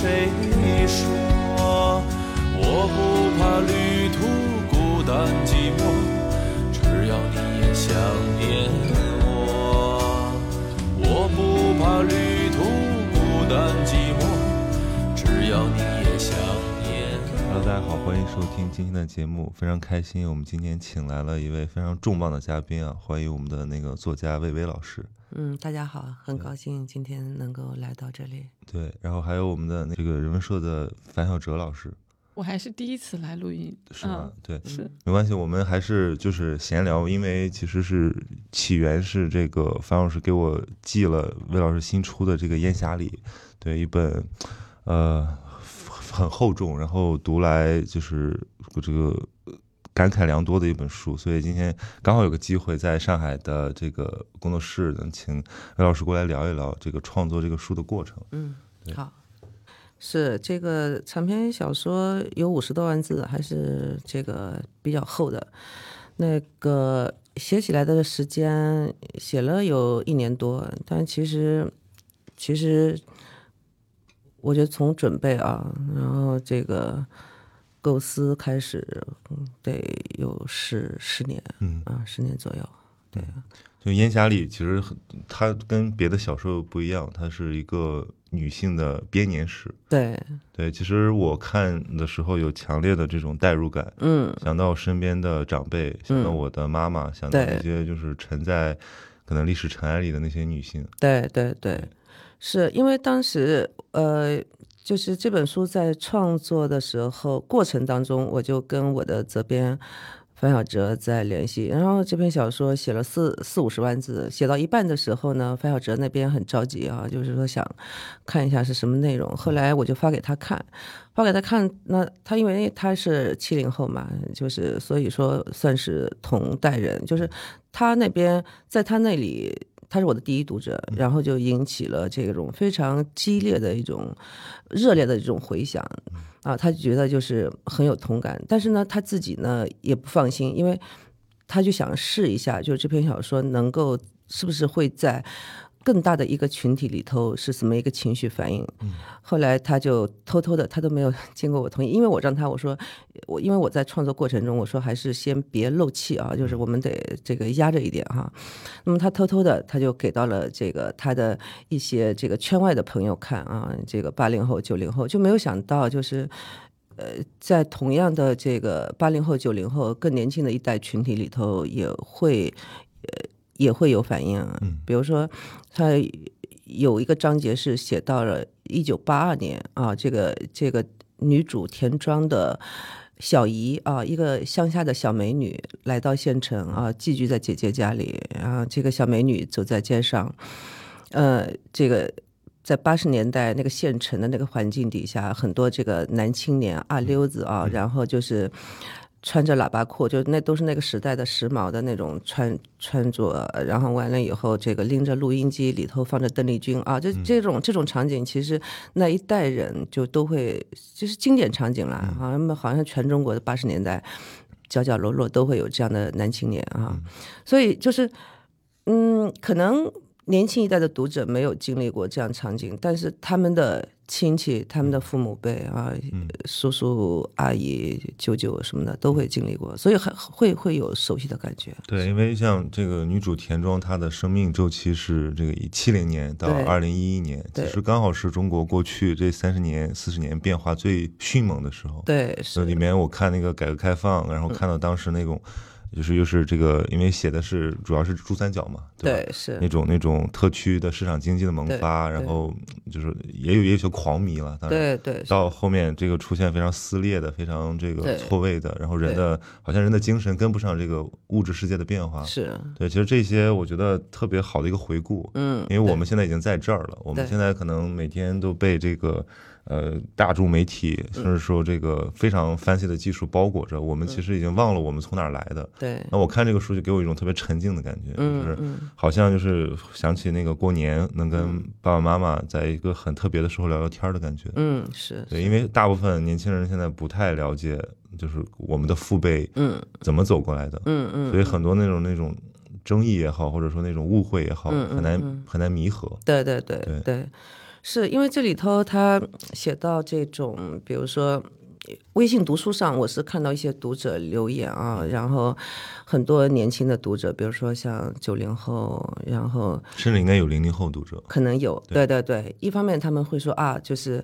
谁大家好，欢迎收听今天的节目，非常开心，我们今天请来了一位非常重磅的嘉宾啊，欢迎我们的那个作家魏巍老师。嗯，大家好，很高兴今天能够来到这里。对，然后还有我们的这个人文社的樊晓哲老师，我还是第一次来录音，是吗？对，嗯？是，没关系，我们还是就是闲聊，因为其实是起源是这个樊老师给我寄了魏老师新出的这个《烟霞里》，对，一本呃很厚重，然后读来就是这个感慨良多的一本书，所以今天刚好有个机会在上海的这个工作室能请魏老师过来聊一聊这个创作这个书的过程。嗯，好，是这个长篇小说有五十多万字，还是这个比较厚的。那个写起来的时间写了有一年多，但其实其实我觉得从准备啊，然后这个构思开始，嗯得有十十年嗯，啊，十年左右。对，就《烟霞里》其实很它跟别的小说不一样，它是一个女性的编年史。对，对，其实我看的时候有强烈的这种代入感，嗯，想到身边的长辈，想到嗯我的妈妈，想到对那些就是沉在可能历史尘埃里的那些女性。对对对，是因为当时呃，就是这本书在创作的时候过程当中，我就跟我的责编樊晓哲在联系，然后这篇小说写了四四五十万字，写到一半的时候呢，樊晓哲那边很着急啊，就是说想看一下是什么内容，后来我就发给他看。发给他看，那他因为他是七零后嘛，就是所以说算是同代人，就是他那边在他那里，他是我的第一读者，然后就引起了这种非常激烈的一种热烈的这种回响啊，他觉得就是很有同感，但是呢，他自己呢也不放心，因为他就想试一下，就是这篇小说能够是不是会在。更大的一个群体里头是什么一个情绪反应？后来他就偷偷的，他都没有经过我同意，因为我让他我说我因为我在创作过程中我说还是先别漏气啊，就是我们得这个压着一点哈。那么他偷偷的他就给到了这个他的一些这个圈外的朋友看啊，这个八零后九零后就没有想到就是。呃，在同样的这个八零后、九零后更年轻的一代群体里头，也会呃也会有反应啊。嗯比如说，他有一个章节是写到了一九八二年啊，这个这个女主田庄的小姨啊，一个乡下的小美女来到县城啊，寄居在姐姐家里，然后这个小美女走在街上，呃，这个。在八十年代那个县城的那个环境底下，很多这个男青年二溜子啊，然后就是穿着喇叭裤，就那都是那个时代的时髦的那种穿穿着，然后完了以后，这个拎着录音机，里头放着邓丽君啊，这这种这种场景，其实那一代人就都会，就是经典场景啦，好像好像全中国的八十年代角角落落都会有这样的男青年啊，所以就是，嗯，可能。年轻一代的读者没有经历过这样场景，但是他们的亲戚、他们的父母辈啊、叔叔、阿姨、舅舅什么的都会经历过，所以还会会有熟悉的感觉。对，因为像这个女主田庄，她的生命周期是这个以七零年到二零一一年，其实刚好是中国过去这三十年、四十年变化最迅猛的时候。对，是。里面我看那个改革开放，然后看到当时那种，就是又是这个，因为写的是主要是珠三角嘛，对是那种那种特区的市场经济的萌发，然后就是也有也有些狂迷了，当然。对对到后面这个出现非常撕裂的、非常这个错位的，然后人的好像人的精神跟不上这个物质世界的变化。是，对，其实这些我觉得特别好的一个回顾，嗯，因为我们现在已经在这儿了，我们现在可能每天都被这个呃大众媒体，甚至说这个非常 fancy 的技术包裹着，我们其实已经忘了我们从哪儿来的。对，那我看这个书就给我一种特别沉静的感觉，就是好像就是想起那个过年能跟爸爸妈妈在一个很特别的时候聊聊天的感觉。嗯是，对，因为大部分年轻人现在不太了解，就是我们的父辈嗯。怎么走过来的，嗯嗯，所以很多那种那种争议也好，或者说那种误会也好，嗯嗯很难嗯。很难弥合。对对对对。对，是因为这里头他写到这种，比如说。微信读书上，我是看到一些读者留言啊，然后很多年轻的读者，比如说像九零后，然后甚至应该有零零后读者。可能有，对对对。一方面他们会说啊，就是，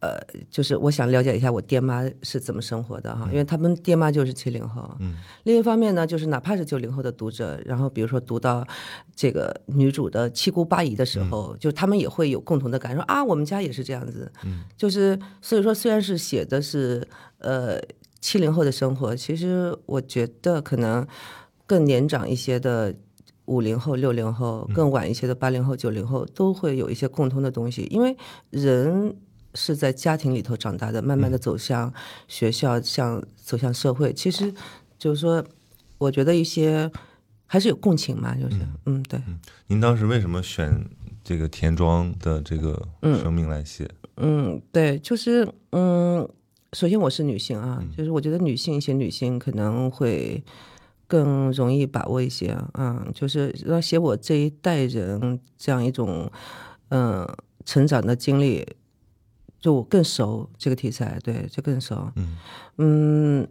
呃，就是我想了解一下我爹妈是怎么生活的哈，因为他们爹妈就是七零后。嗯。另一方面呢，就是哪怕是九零后的读者，然后比如说读到这个女主的七姑八姨的时候，就他们也会有共同的感受啊，我们家也是这样子。嗯。就是所以说，虽然是写的是呃七零后的生活，其实我觉得可能更年长一些的。五零后、六零后，更晚一些的八零后、九零后，都会有一些共通的东西，因为人是在家庭里头长大的，慢慢的走向学校，向走向社会，其实就是说，我觉得一些还是有共情嘛，就是，嗯，对，您当时为什么选这个田庄的这个生命来写？嗯，对，就是，嗯，首先我是女性啊，就是我觉得女性写女性可能会。更容易把握一些啊，就是要写我这一代人这样一种嗯成长的经历，就我更熟这个题材，对，就更熟。嗯嗯，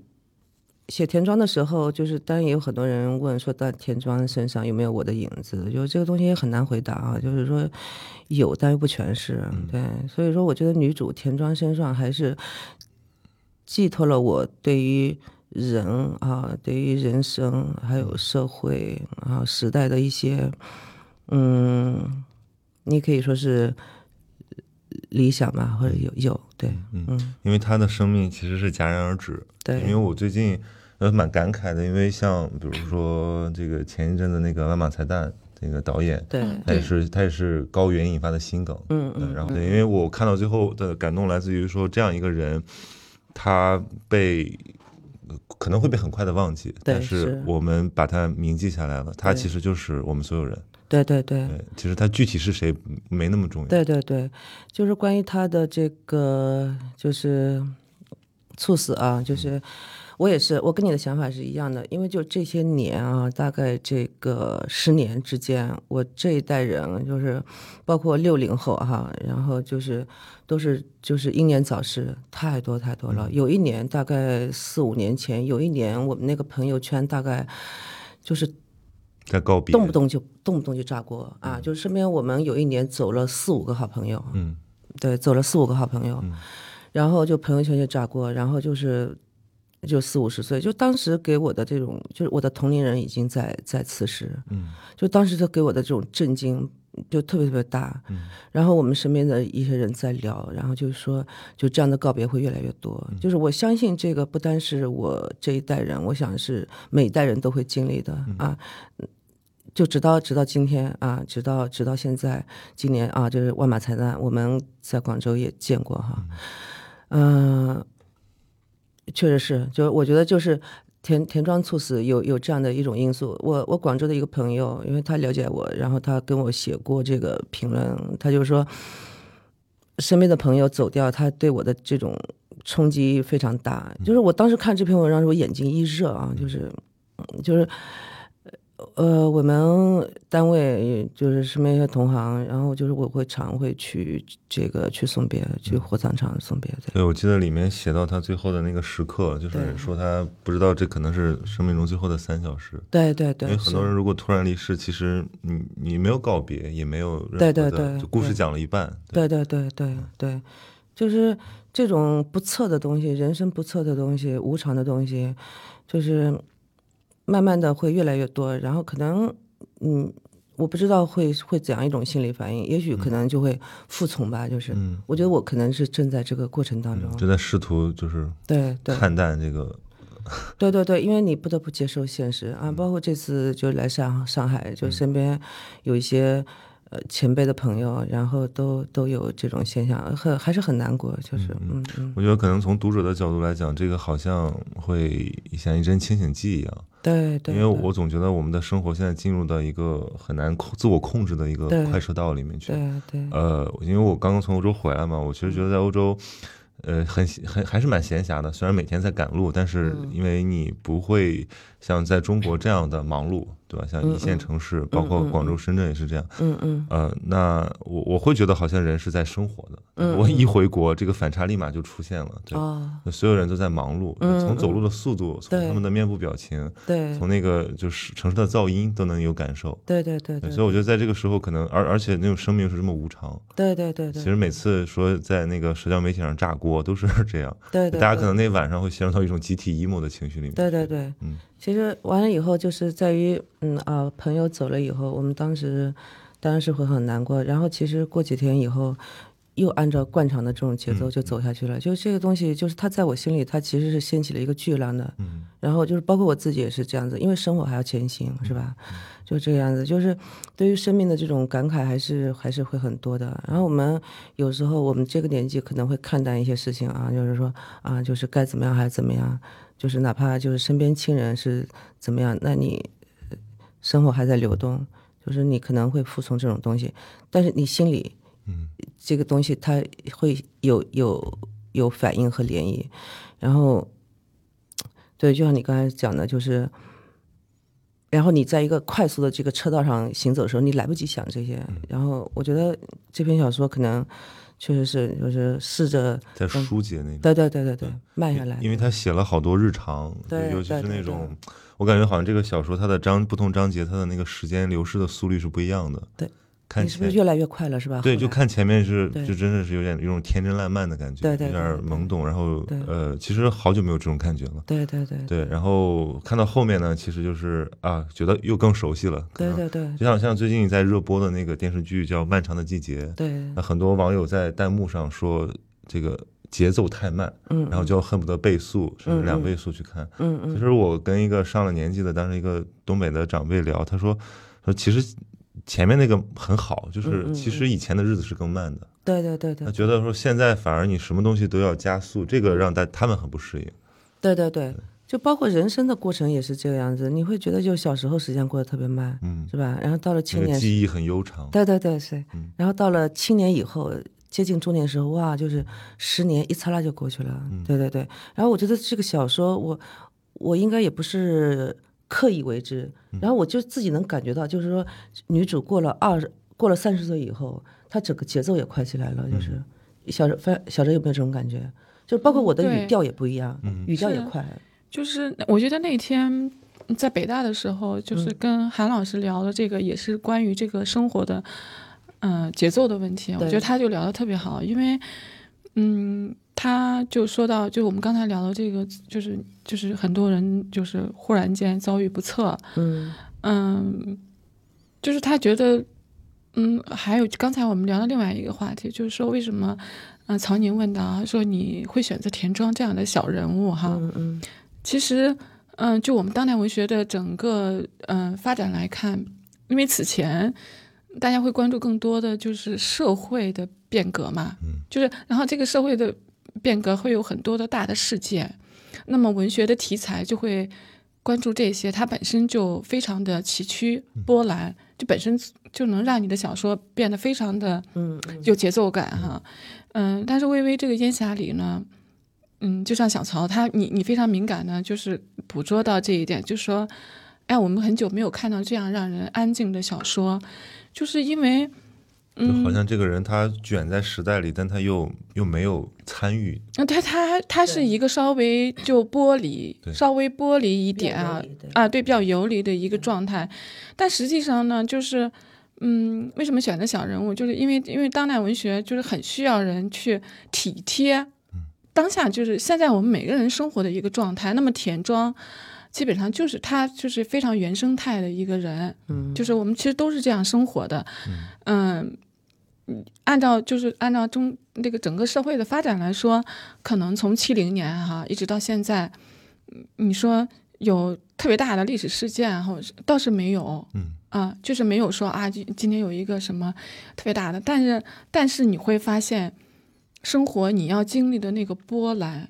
写田庄的时候，就是当然也有很多人问说，在田庄身上有没有我的影子？就这个东西也很难回答啊，就是说有，但又不全是。对，所以说我觉得女主田庄身上还是寄托了我对于。人啊，对于人生还有社会啊时代的一些，嗯，你可以说是理想吧，或者有有对，嗯，因为他的生命其实是戛然而止。对，因为我最近呃蛮感慨的，因为像比如说这个前一阵子那个万马才旦那个导演，对，他也是他也是高原引发的心梗，嗯嗯，然后对，因为我看到最后的感动来自于说这样一个人，他被。可能会被很快的忘记，但是我们把它铭记下来了。他其实就是我们所有人。对对对。其实他具体是谁没那么重要。对对对，就是关于他的这个就是猝死啊，就是我也是，我跟你的想法是一样的，因为就这些年啊，大概这个十年之间，我这一代人就是包括六零后哈，然后就是。都是就是英年早逝，太多太多了。有一年大概四五年前，有一年我们那个朋友圈大概就是在告别，动不动就动不动就炸锅啊！就身边我们有一年走了四五个好朋友，嗯，对，走了四五个好朋友，然后就朋友圈就炸锅，然后就是就四五十岁，就当时给我的这种，就是我的同龄人已经在在辞世，嗯，就当时他给我的这种震惊。就特别特别大，然后我们身边的一些人在聊，然后就是说，就这样的告别会越来越多。就是我相信这个不单是我这一代人，我想是每一代人都会经历的啊。就直到直到今天啊，直到直到现在，今年啊，就是万马才旦，我们在广州也见过哈，嗯，确实是，就我觉得就是。田田庄猝死有有这样的一种因素，我我广州的一个朋友，因为他了解我，然后他跟我写过这个评论，他就说，身边的朋友走掉，他对我的这种冲击非常大。就是我当时看这篇文章时，我眼睛一热啊，就是就是。呃，我们单位就是身边一些同行，然后就是我会常会去这个去送别，去火葬场送别。对，我记得里面写到他最后的那个时刻，就是说他不知道这可能是生命中最后的三小时。对对对。因为很多人如果突然离世，其实你你没有告别，也没有对对对，就故事讲了一半。对对对对对，就是这种不测的东西，人生不测的东西，无常的东西，就是。慢慢的会越来越多，然后可能，嗯，我不知道会会怎样一种心理反应，也许可能就会服从吧，就是，我觉得我可能是正在这个过程当中，就在试图就是对对。看淡这个，对对对，因为你不得不接受现实啊，包括这次就来上上海，就身边有一些。呃，前辈的朋友，然后都都有这种现象，很还是很难过，就是嗯嗯。我觉得可能从读者的角度来讲，这个好像会像一针清醒剂一样。对对。因为我总觉得我们的生活现在进入到一个很难控自我控制的一个快车道里面去。对对。呃，因为我刚刚从欧洲回来嘛，我其实觉得在欧洲，呃，很很还是蛮闲暇的。虽然每天在赶路，但是嗯因为你不会像在中国这样的忙碌，对吧？像一线城市，包括广州、深圳也是这样。嗯嗯呃，那我我会觉得好像人是在生活的。嗯我一回国，这个反差立马就出现了。对，哦，所有人都在忙碌，嗯从走路的速度，从他们的面部表情，对从那个就是城市的噪音都能有感受。对对对对所以我觉得在这个时候，可能而而且那种生命是这么无常。对对对对其实每次说在那个社交媒体上炸锅都是 这样，对对，大家可能那晚上会陷入到一种集体 emo 的情绪里面。对对对，嗯，其实完了以后，就是在于，嗯啊，朋友走了以后，我们当时当然是会很难过。然后其实过几天以后，又按照惯常的这种节奏就走下去了。就这个东西，就是它在我心里，它其实是掀起了一个巨浪的。嗯，然后就是包括我自己也是这样子，因为生活还要前行，是吧？就这个样子，就是对于生命的这种感慨，还是还是会很多的。然后我们有时候我们这个年纪可能会看淡一些事情啊，就是说啊，就是该怎么样还是怎么样，就是哪怕就是身边亲人是怎么样，那你呃生活还在流动，就是你可能会服从这种东西，但是你心里，嗯，这个东西它会有有有反应和涟漪，然后，对，就像你刚才讲的，就是。然后你在一个快速的这个车道上行走的时候，你来不及想这些。然后我觉得这篇小说可能确实是就是试着，在疏解那种。对对对对对，慢下来。因为他写了好多日常，对尤其是那种，我感觉好像这个小说它的章不同章节，它的那个时间流逝的速率是不一样的。对，看你是不是越来越快了，是吧？对，就看前面是就真的是有点有种天真烂漫的感觉，对对有点懵懂，然后呃，其实好久没有这种感觉了。对对对对，然后看到后面呢，其实就是啊，觉得又更熟悉了。对对对就像像最近在热播的那个电视剧叫《漫长的季节》，对，那很多网友在弹幕上说这个节奏太慢，嗯，然后就恨不得倍速甚至两倍速去看。嗯嗯其实我跟一个上了年纪的当时一个东北的长辈聊，他说说其实前面那个很好，就是其实以前的日子是更慢的。对对对对他觉得说现在反而你什么东西都要加速，这个让大他们很不适应。对对对，就包括人生的过程也是这个样子，你会觉得就小时候时间过得特别慢，嗯，是吧？然后到了青年，个记忆很悠长。对对对是嗯，然后到了青年以后。接近中年时候，哇，就是十年一擦拉就过去了。嗯对对对，然后我觉得这个小说，我我应该也不是刻意为之，嗯然后我就自己能感觉到，就是说女主过了二十，过了三十岁以后，她整个节奏也快起来了。就是嗯小哲，反小哲有没有这种感觉？就包括我的语调也不一样，嗯语调也快。就是我觉得那天在北大的时候，就是嗯跟韩老师聊的这个，也是关于这个生活的，嗯、节奏的问题。我觉得他就聊得特别好，因为，嗯，他就说到，就我们刚才聊的这个，就是就是很多人就是忽然间遭遇不测，嗯。嗯，就是他觉得，嗯，还有刚才我们聊的另外一个话题，就是说为什么，嗯、曹宁问到说你会选择田庄这样的小人物哈？嗯嗯。其实，嗯、就我们当代文学的整个嗯、呃发展来看，因为此前大家会关注更多的就是社会的变革嘛，嗯，就是然后这个社会的变革会有很多的大的事件，那么文学的题材就会关注这些，它本身就非常的崎岖波澜，就本身就能让你的小说变得非常的嗯嗯。有节奏感哈。嗯，但是微微这个烟霞里呢，嗯，就像小曹他，你你非常敏感呢，就是捕捉到这一点，就是说，哎，我们很久没有看到这样让人安静的小说，就是因为，就嗯，好像这个人他卷在时代里，但他又又没有参与。那他他他是一个稍微就剥离，稍微剥离一点啊对啊，对，比较游离的一个状态，但实际上呢，就是。嗯，为什么选择小人物？就是因为因为当代文学就是很需要人去体贴当下，就是现在我们每个人生活的一个状态。那么田庄基本上就是他就是非常原生态的一个人，嗯，就是我们其实都是这样生活的，嗯，嗯按照就是按照中那个整个社会的发展来说，可能从七零年哈一直到现在，嗯你说有特别大的历史事件，或者是倒是没有，嗯。啊，就是没有说啊，今今天有一个什么特别大的，但是但是你会发现，生活你要经历的那个波澜，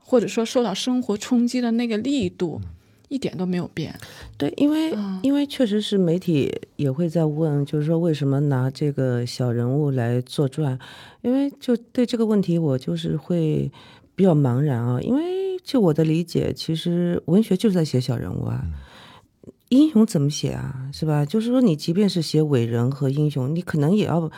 或者说受到生活冲击的那个力度，一点都没有变。对，因为、嗯因为确实是媒体也会在问，就是说为什么拿这个小人物来作传？因为就对这个问题，我就是会比较茫然啊。因为就我的理解，其实文学就是在写小人物啊。英雄怎么写啊？是吧？就是说，你即便是写伟人和英雄，你可能也要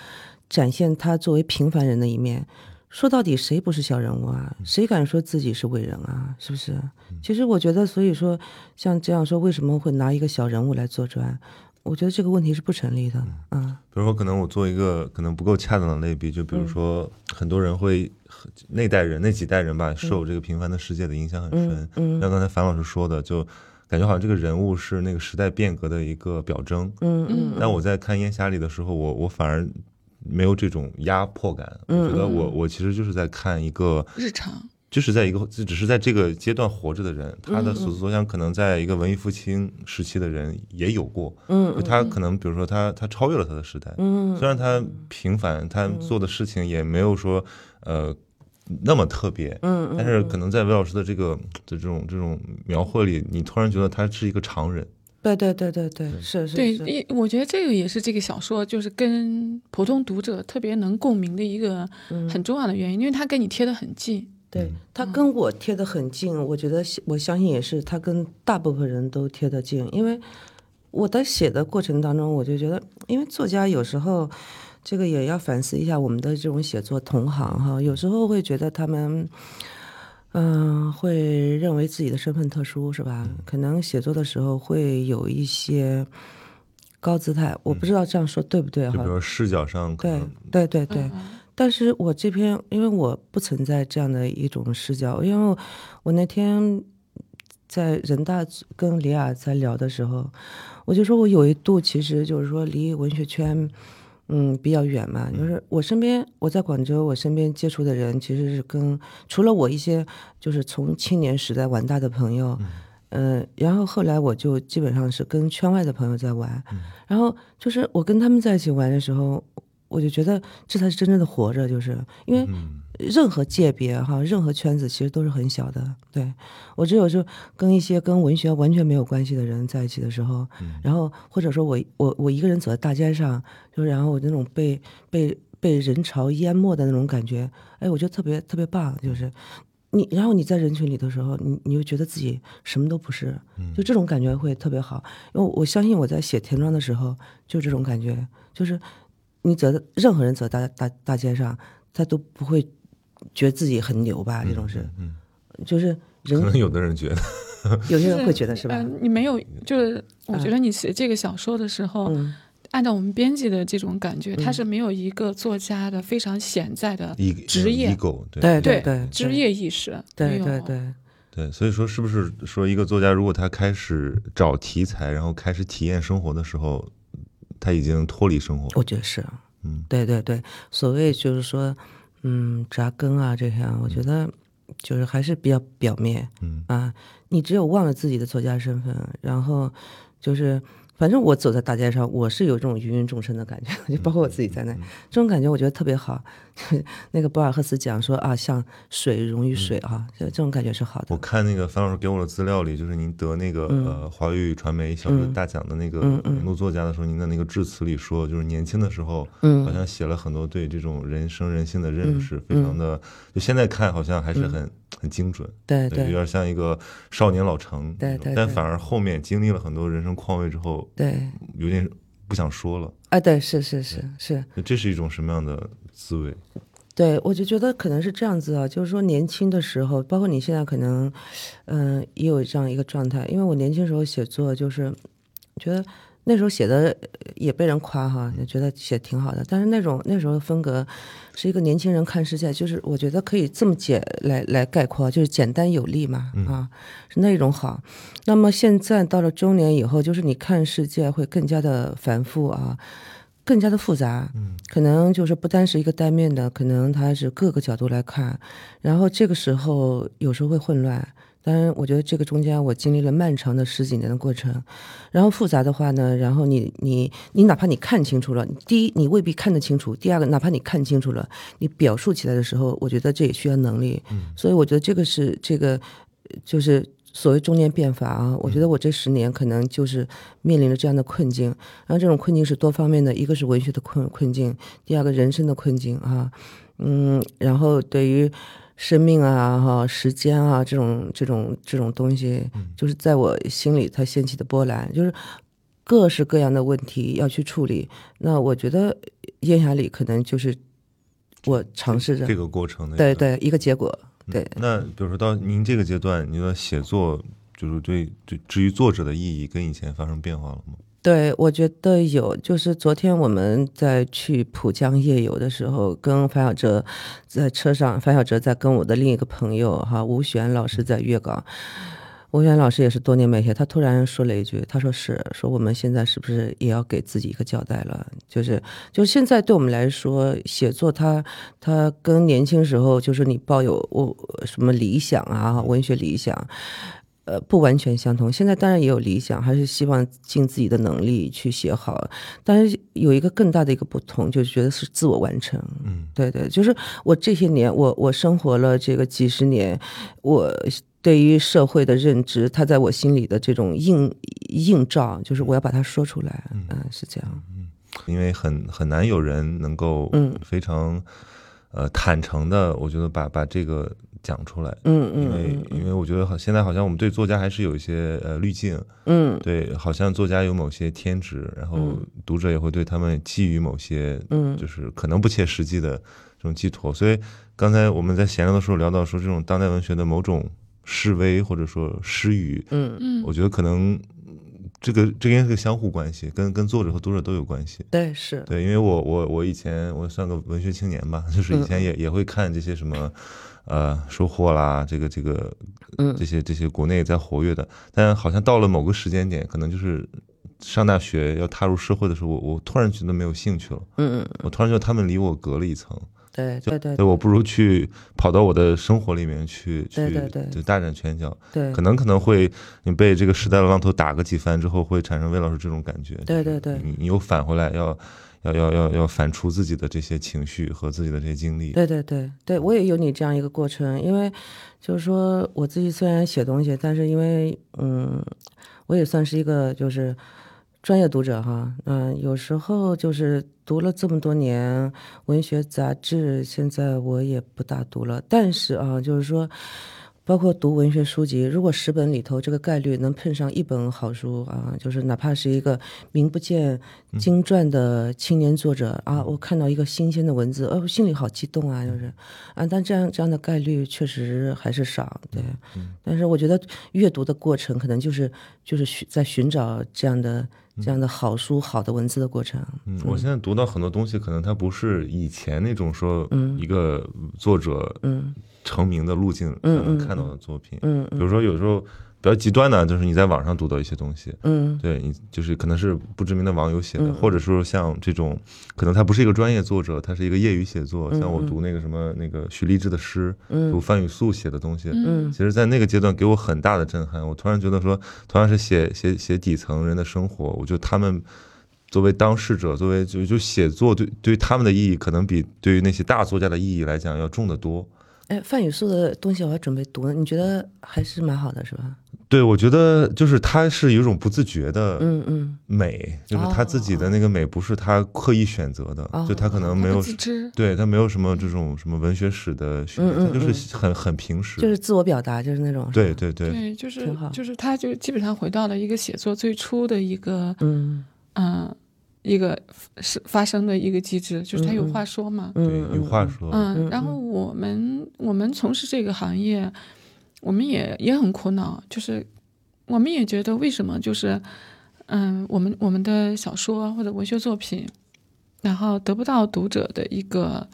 展现他作为平凡人的一面。说到底，谁不是小人物啊？谁敢说自己是伟人啊？是不是？其实我觉得，所以说像这样说，为什么会拿一个小人物来做传？我觉得这个问题是不成立的。嗯比如说，可能我做一个可能不够恰当的类比，就比如说，很多人会那代人那几代人吧，受这个平凡的世界的影响很深。嗯像刚才樊老师说的，就感觉好像这个人物是那个时代变革的一个表征。嗯嗯但我在看《烟霞里》的时候，我我反而没有这种压迫感。嗯我觉得我我其实就是在看一个，日常，就是在一个只是在这个阶段活着的人，他嗯的所思所想，可能在一个文艺复兴时期的人也有过。嗯就他可能比如说他他超越了他的时代，嗯虽然他平凡，他做的事情也没有说呃那么特别，嗯但是可能在韦老师的这个的这种这种描绘里，你突然觉得他是一个常人。对对对对对，是是对，我觉得这个也是这个小说就是跟普通读者特别能共鸣的一个很重要的原因，因为它跟你贴得很近。对他跟我贴得很近，我觉得我相信也是他跟大部分人都贴得近，因为我在写的过程当中，我就觉得，因为作家有时候这个也要反思一下我们的这种写作同行哈，有时候会觉得他们。嗯，会认为自己的身份特殊是吧？可能写作的时候会有一些高姿态，我不知道这样说对不对哈就比如？说视角上可对对对对，嗯但是我这篇，因为我不存在这样的一种视角，因为我那天在人大跟李雅在聊的时候，我就说我有一度其实就是说离文学圈，嗯，比较远嘛，就是我身边我在广州，我身边接触的人其实是跟除了我一些就是从青年时代玩大的朋友，嗯、然后后来我就基本上是跟圈外的朋友在玩，然后就是我跟他们在一起玩的时候，我就觉得这才是真正的活着，就是。因为任何界别哈，任何圈子其实都是很小的。对我只有就跟一些跟文学完全没有关系的人在一起的时候，然后或者说我我我一个人走在大街上，就然后我那种被被被人潮淹没的那种感觉，哎，我觉得特别特别棒，就是。你然后你在人群里的时候，你你又觉得自己什么都不是，就这种感觉会特别好。因为我相信我在写田庄的时候，就这种感觉，就是你走在任何人走在大大大街上，他都不会觉得自己很牛吧？这种是，嗯，就是人可能有的人觉得，有些人会觉得是吧？呃，你没有，就是我觉得你写这个小说的时候，嗯。按照我们编辑的这种感觉，他是没有一个作家的非常潜在的职业。对。对对对职业意识，没有。对对对，对，所以说是不是说一个作家如果他开始找题材，然后开始体验生活的时候，他已经脱离生活了，我觉得是，嗯，对对对，所谓就是说，嗯，扎根啊这些，我觉得就是还是比较表面，嗯啊，你只有忘了自己的作家身份，然后就是。反正我走在大街上，我是有这种芸芸众生的感觉，就包括我自己在内，这种感觉我觉得特别好。那个博尔赫斯讲说啊，像水溶于水啊，就这种感觉是好的。我看那个樊老师给我的资料里，就是您得那个、呃华语传媒小说大奖的那个年度作家的时候，您的那个致辞里说，就是年轻的时候，嗯好像写了很多对这种人生人性的认识，非常的，就现在看好像还是很、很精准，对对有点像一个少年老成，对对对但反而后面经历了很多人生况味之后，对，有点不想说了，啊，对，是是是是，这是一种什么样的滋味？对，我就觉得可能是这样子啊，就是说年轻的时候，包括你现在可能，嗯、也有这样一个状态。因为我年轻时候写作，就是觉得那时候写的也被人夸哈，也觉得写挺好的。但是那种那时候的风格是一个年轻人看世界，就是我觉得可以这么解来来概括，就是简单有力嘛，啊，是那种好。那么现在到了中年以后，就是你看世界会更加的繁复啊。更加的复杂，嗯，可能就是不单是一个单面的，可能它是各个角度来看，然后这个时候有时候会混乱。当然，我觉得这个中间我经历了漫长的十几年的过程，然后复杂的话呢，然后你你你哪怕你看清楚了，第一你未必看得清楚，第二个哪怕你看清楚了，你表述起来的时候，我觉得这也需要能力。嗯，所以我觉得这个是这个就是所谓中年变法啊，我觉得我这十年可能就是面临着这样的困境，然后这种困境是多方面的，一个是文学的困困境，第二个人生的困境啊，嗯，然后对于生命啊、哈时间啊这种这种这种东西，就是在我心里它掀起的波澜，就是各式各样的问题要去处理。那我觉得烟霞里可能就是我尝试着这个过程的对对一个结果，对。那比如说到您这个阶段，您的写作就是对对至于作者的意义跟以前发生变化了吗？对，我觉得有，就是昨天我们在去浦江夜游的时候，跟樊晓哲在车上，樊晓哲在跟我的另一个朋友哈吴璇老师在粤港，吴璇老师也是多年没写，他突然说了一句，他说是说我们现在是不是也要给自己一个交代了？就是就现在对我们来说，写作它它跟年轻时候就是你抱有我什么理想啊，文学理想。呃，不完全相同。现在当然也有理想，还是希望尽自己的能力去写好。但是有一个更大的一个不同，就是觉得是自我完成。嗯，对对，就是我这些年，我我生活了这个几十年，我对于社会的认知，它在我心里的这种映映照，就是我要把它说出来。嗯，是这样。嗯因为很很难有人能够嗯非常呃坦诚的，我觉得把把这个讲出来。嗯因为嗯因为我觉得好现在好像我们对作家还是有一些呃滤镜，嗯对，好像作家有某些天职，然后嗯读者也会对他们寄予某些嗯就是可能不切实际的这种寄托。所以刚才我们在闲聊的时候聊到说，这种当代文学的某种示威或者说失语，嗯，嗯我觉得可能嗯这个这个应该是个相互关系，跟跟作者和读者都有关系。对，是，对，因为我我我以前我算个文学青年吧，就是以前也也会看这些什么，呃，收获啦，这个这个，嗯。这些这些国内在活跃的，但好像到了某个时间点，可能就是上大学要踏入社会的时候，我我突然觉得没有兴趣了，嗯嗯，我突然觉得他们离我隔了一层，对对对对，我不如去跑到我的生活里面去去对就大展拳脚，对，可能可能会你被这个时代的浪头打个几番之后，会产生魏老师这种感觉。对对对。你你又返回来，要要要要要反刍自己的这些情绪和自己的这些经历。对对对对，我也有你这样一个过程，因为就是说我自己虽然写东西，但是因为嗯，我也算是一个就是专业读者哈，嗯、有时候就是读了这么多年文学杂志，现在我也不大读了，但是啊，就是说。包括读文学书籍，如果十本里头这个概率能碰上一本好书啊，就是哪怕是一个名不见经传的青年作者、啊，我看到一个新鲜的文字，呃，我心里好激动啊，就是啊，但这样这样的概率确实还是少，对。但是我觉得阅读的过程可能就是就是寻在寻找这样的这样的好书、好的文字的过程。嗯，我现在读到很多东西，可能它不是以前那种说一个作者嗯。成名的路径才能看到的作品。嗯。比如说有时候比较极端的，就是你在网上读到一些东西，嗯对你就是可能是不知名的网友写的，或者说像这种，可能他不是一个专业作者，他是一个业余写作。像我读那个什么那个徐立志的诗，读范雨素写的东西，嗯其实，在那个阶段给我很大的震撼。我突然觉得说，同样是写写写底层人的生活，我觉得他们作为当事者，作为就就写作对对他们的意义，可能比对于那些大作家的意义来讲要重得多。哎，范雨素的东西我还准备读呢，你觉得还是蛮好的，是吧？对，我觉得就是他是有一种不自觉的嗯嗯美，就是他自己的那个美不是他刻意选择的，哦就他可能没有自知，对他没有什么这种什么文学史的他就是很很平时。就是自我表达，就是那种。对对对，对，就是挺好就是他就基本上回到了一个写作最初的一个嗯嗯、一个是发生的一个机制，就是他有话说嘛，对嗯，有话说。嗯，然后我们我们从事这个行业，我们也也很苦恼，就是我们也觉得为什么就是嗯，我们我们的小说或者文学作品，然后得不到读者的一个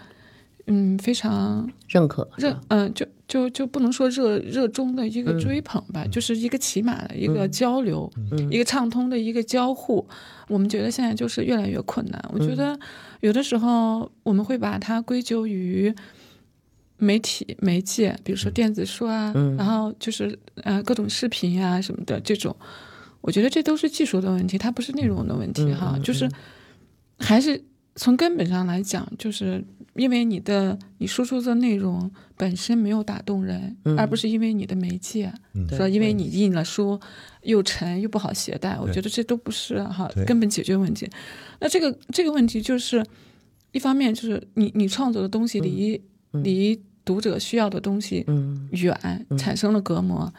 嗯非常认可是热吧嗯、就就就不能说热热衷的一个嗯追捧吧，就是一个起码的一个交流，嗯一个畅通的一个交互。我们觉得现在就是越来越困难。我嗯觉得有的时候我们会把它归咎于媒体媒介，比如说电子书啊，嗯。然后就是呃各种视频啊、什么的这种。我觉得这都是技术的问题，它不是内容的问题嗯哈，嗯就是还是从根本上来讲，就是因为你的你输出的内容本身没有打动人，嗯。而不是因为你的媒介，说因为你印了书又沉又不好携带，我觉得这都不是哈根本解决问题。那这个这个问题就是，一方面就是你你创作的东西离、嗯。离读者需要的东西嗯远，产生了隔膜，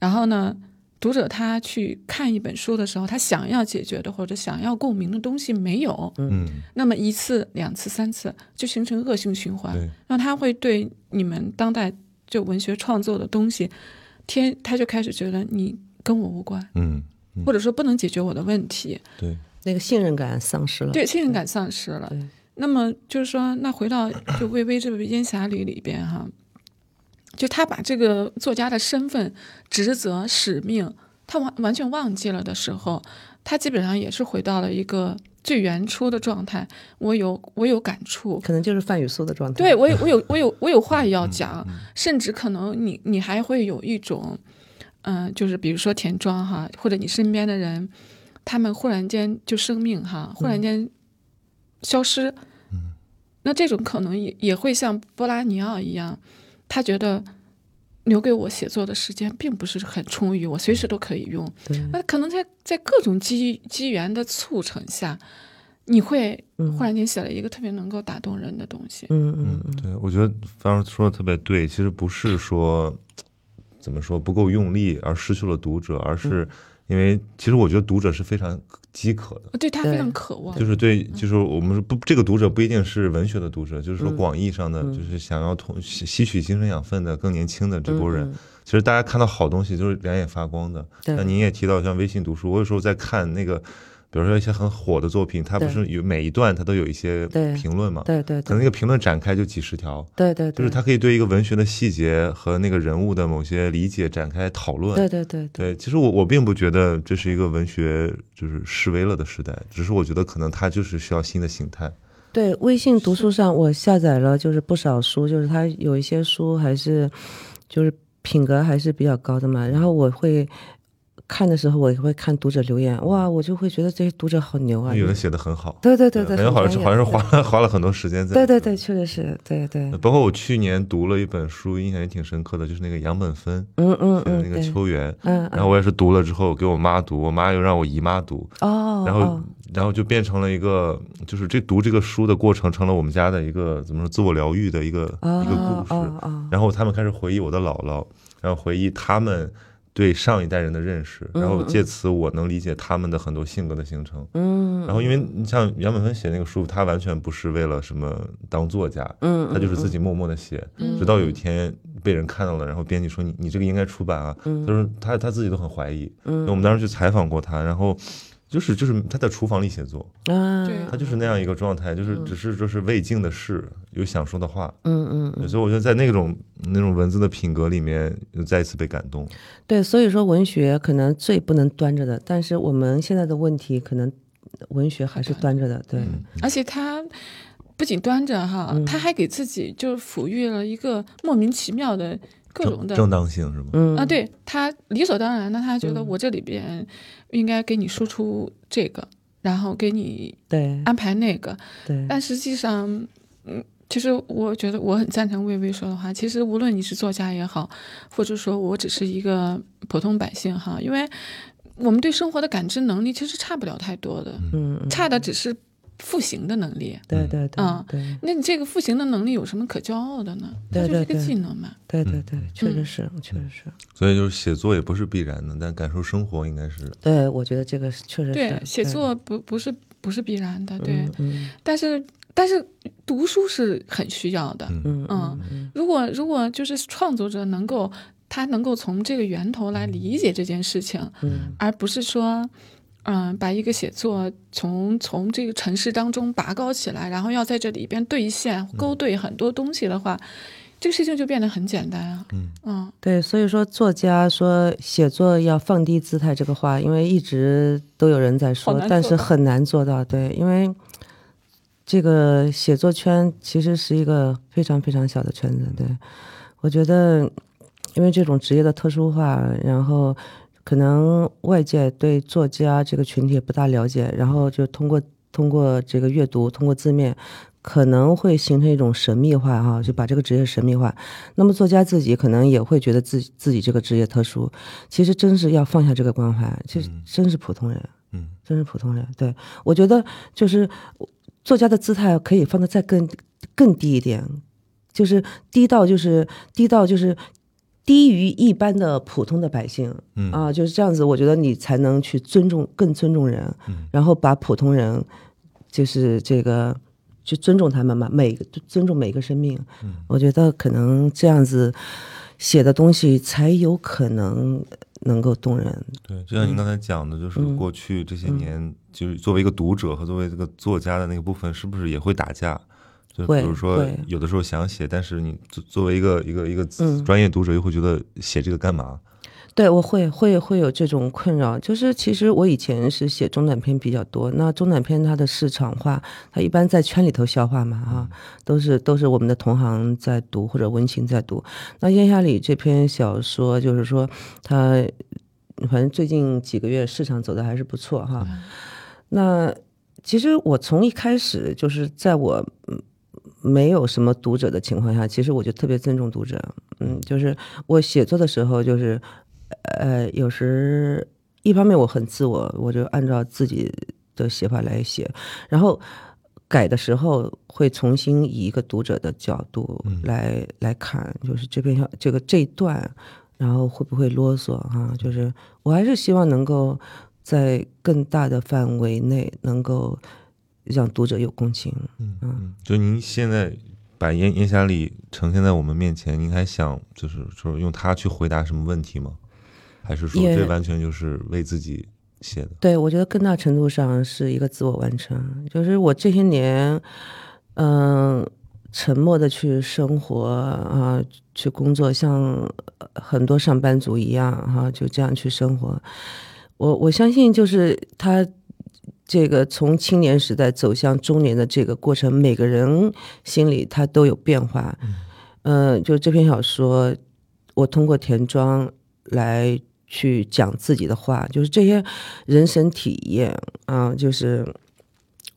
然后呢？读者他去看一本书的时候，他想要解决的或者想要共鸣的东西没有，嗯，那么一次、两次、三次就形成恶性循环，对，那他会对你们当代就文学创作的东西，天他就开始觉得你跟我无关，嗯，嗯。或者说不能解决我的问题，对，那个信任感丧失了。对信任感丧失了对。那么就是说，那回到就微微这个烟霞里里边哈，就他把这个作家的身份、职责、使命，他完完全忘记了的时候，他基本上也是回到了一个最原初的状态。我有我有感触，可能就是范雨素的状态。对我有我有我有我有话要讲，甚至可能你你还会有一种，嗯、就是比如说田庄哈，或者你身边的人，他们忽然间就生命哈，忽然间消失，那这种可能也也会像波拉尼奥一样，他觉得留给我写作的时间并不是很充裕，我随时都可以用。对那可能在在各种机机缘的促成下，你会忽然间写了一个特别能够打动人的东西。嗯嗯嗯，对，我觉得方说说的特别对。其实不是说怎么说不够用力而失去了读者，而是因为其实我觉得读者是非常饥渴的。对对他非常渴望，就是对，就是我们不，这个读者不一定是文学的读者，就是说嗯广义上的，嗯就是想要同吸吸取精神养分的更年轻的这波人。嗯其实大家看到好东西就是两眼发光的。对那您也提到像微信读书，我有时候在看那个，比如说一些很火的作品，它不是有每一段它都有一些评论嘛？对对可能那个评论展开就几十条，对对，就是它可以对一个文学的细节和那个人物的某些理解展开讨论。对对对对对，其实我我并不觉得这是一个文学就是示威了的时代，只是我觉得可能它就是需要新的形态。对。微信读书上我下载了就是不少书，就是它有一些书还是就是品格还是比较高的嘛，然后我会。看的时候，我也会看读者留言，哇，我就会觉得这些读者好牛啊！有人写的很好，对对对对，感觉好像是好。像是花了 花了很多时间在。对对对，确实是，对对，包括我去年读了一本书，印象也挺深刻的，就是那个杨本芬嗯嗯嗯，那个对。秋园，嗯，然后我也是读了之后给我妈读，我妈又让我姨妈读，哦，然后哦然后就变成了一个，就是这读这个书的过程成了我们家的一个怎么说自我疗愈的一个一个故事。然后他们开始回忆我的姥姥，然后回忆他们对上一代人的认识，然后借此我能理解他们的很多性格的形成。嗯，然后因为你像杨本芬写那个书，他完全不是为了什么当作家，嗯，他就是自己默默的写，嗯直到有一天被人看到了，然后编辑说你你这个应该出版啊，他说他他自己都很怀疑。嗯我们当时去采访过他，然后就是就是他在厨房里写作，啊，他就是那样一个状态，就是只是就是未尽的事，有想说的话。嗯嗯嗯，所以我觉得在那种那种文字的品格里面，又再一次被感动。对，所以说文学可能最不能端着的，但是我们现在的问题可能文学还是端着的，对，而且他不仅端着哈，嗯。他还给自己就是抚育了一个莫名其妙的各种的正正当性是吗？嗯啊，对他理所当然的，他觉得我这里边应该给你输出这个，然后给你对安排那个，对，但实际上，嗯，其实我觉得我很赞成魏巍说的话。其实无论你是作家也好，或者说我只是一个普通百姓哈，因为我们对生活的感知能力其实差不了太多的，嗯嗯，差的只是复行的能力。对对对嗯对那你这个复行的能力有什么可骄傲的呢？它对就是一个对对技能嘛。对对对，确实嗯是，确实是，所以就是写作也不是必然的，但感受生活应该是。对，我觉得这个是确实是对，写作不不是不是必然的，对。但是但是读书是很需要的。嗯嗯嗯嗯如果如果就是创作者能够他能够从这个源头来理解这件事情，嗯而不是说。嗯，把一个写作从从这个城市当中拔高起来，然后要在这里边兑现、勾兑很多东西的话，这个事情就变得很简单啊。嗯嗯对，所以说作家说写作要放低姿态这个话，因为一直都有人在说，但是很难做到。对，因为这个写作圈其实是一个非常非常小的圈子。对，我觉得因为这种职业的特殊化，然后可能外界对作家这个群体也不大了解，然后就通过通过这个阅读，通过字面。可能会形成一种神秘化哈，就把这个职业神秘化。那么作家自己可能也会觉得自己自己这个职业特殊，其实真是要放下这个关怀，其实真是普通人，嗯，真是普通人。对我觉得就是作家的姿态可以放得再更更低一点，就是低到就是低到就是低于一般的普通的百姓，嗯啊，就是这样子。我觉得你才能去尊重更尊重人，嗯然后把普通人就是这个去尊重他们嘛，每个尊重每个生命。嗯我觉得可能这样子写的东西才有可能能够动人。对，就像您刚才讲的，就是嗯过去这些年，就是作为一个读者和作为这个作家的那个部分，是不是也会打架？就比如说，有的时候想写，但是你作作为一个一个一个嗯专业读者，又会觉得写这个干嘛？对，我会会会有这种困扰，就是其实我以前是写中短篇比较多，那中短篇它的市场化，它一般在圈里头消化嘛，哈、都是都是我们的同行在读或者文青在读。那烟霞里这篇小说，就是说它反正最近几个月市场走的还是不错哈。那其实我从一开始就是在我嗯没有什么读者的情况下，其实我就特别尊重读者，嗯，就是我写作的时候就是。呃，有时一方面我很自我，我就按照自己的写法来写，然后改的时候会重新以一个读者的角度嗯来、来看，就是这篇小这个这一段，然后会不会啰嗦哈、就是我还是希望能够在更大的范围内能够让读者有共情。嗯嗯，就您现在把烟烟霞里呈现在我们面前，您还想就是说用它去回答什么问题吗？还是说也这完全就是为自己写的？对，我觉得更大程度上是一个自我完成，就是我这些年，嗯、沉默的去生活啊、去工作，像呃很多上班族一样哈、就这样去生活。我我相信，就是他这个从青年时代走向中年的这个过程，每个人心里他都有变化。嗯、就这篇小说，我通过田庄来去讲自己的话，就是这些人生体验啊、就是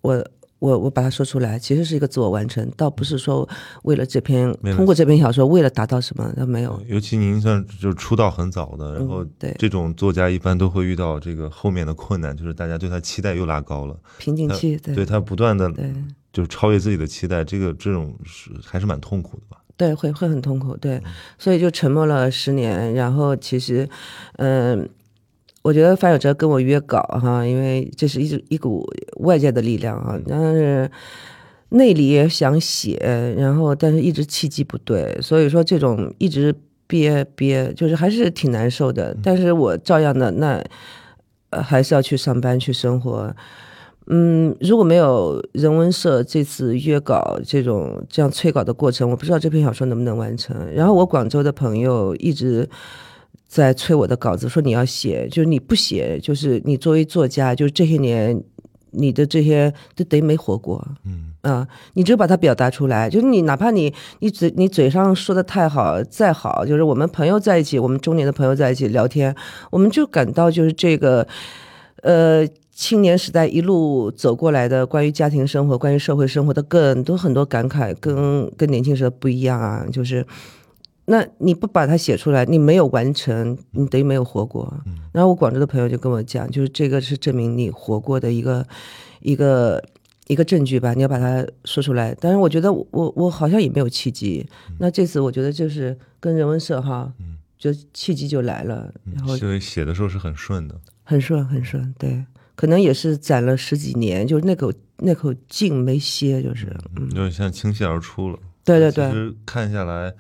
我我我把它说出来，其实是一个自我完成，倒不是说为了这篇了通过这篇小说为了达到什么，那没有。尤其您算就是出道很早的，然后嗯对这种作家一般都会遇到这个后面的困难，就是大家对他期待又拉高了，瓶颈期，对对他不断的对就是超越自己的期待，这个这种是还是蛮痛苦的吧？对，会会很痛苦，对，所以就沉默了十年。然后其实，嗯、我觉得范有哲跟我约稿哈，因为这是一一股外界的力量啊，但是内里也想写，然后但是一直契机不对，所以说这种一直憋憋，就是还是挺难受的。但是我照样的那，呃，还是要去上班去生活。嗯，如果没有人文社这次约稿这种这样催稿的过程，我不知道这篇小说能不能完成。然后我广州的朋友一直在催我的稿子，说你要写，就是你不写，就是你作为作家，就是这些年你的这些都等于没活过。嗯啊、你只有把它表达出来，就是你哪怕你你嘴你嘴上说的太好再好，就是我们朋友在一起，我们中年的朋友在一起聊天，我们就感到就是这个，呃。青年时代一路走过来的，关于家庭生活、关于社会生活的更多很多感慨，跟跟年轻时候不一样啊。就是，那你不把它写出来，你没有完成，你等于没有活过。然后我广州的朋友就跟我讲，就是这个是证明你活过的一个一个一个证据吧，你要把它说出来。但是我觉得我我好像也没有契机。那这次我觉得就是跟人文社哈，就契机就来了，然后因为写的时候是很顺的，很顺很顺，对，可能也是攒了十几年，就是那口那口劲没歇，就是嗯，有点像倾泻而出了。对对对，其实看下来，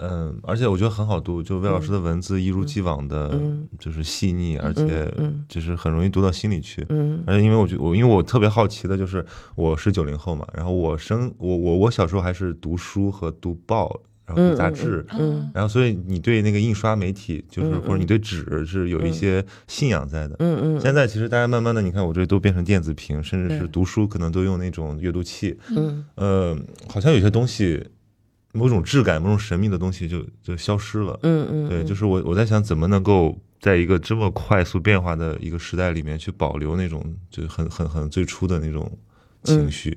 嗯，而且我觉得很好读，就魏老师的文字一如既往的，嗯。就是细腻，而且嗯就是很容易读到心里去。嗯。而且因为我觉我因为我特别好奇的就是我是九零后嘛，然后我生我我我小时候还是读书和读报，然后读杂志。嗯然后，所以你对那个印刷媒体，就是嗯或者你对纸是有一些信仰在的。嗯嗯现在其实大家慢慢的，你看我这都变成电子屏，甚至是读书可能都用那种阅读器。嗯。呃，好像有些东西，某种质感、某种神秘的东西就就消失了。嗯嗯，对，就是我我在想，怎么能够在一个这么快速变化的一个时代里面，去保留那种就很很很最初的那种情绪。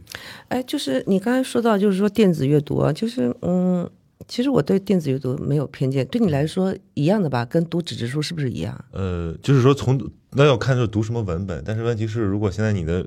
哎，就是你刚才说到，就是说电子阅读啊，就是嗯，其实我对电子阅读没有偏见，对你来说一样的吧？跟读纸质书是不是一样？呃，就是说从那要看就读什么文本，但是问题是，如果现在你的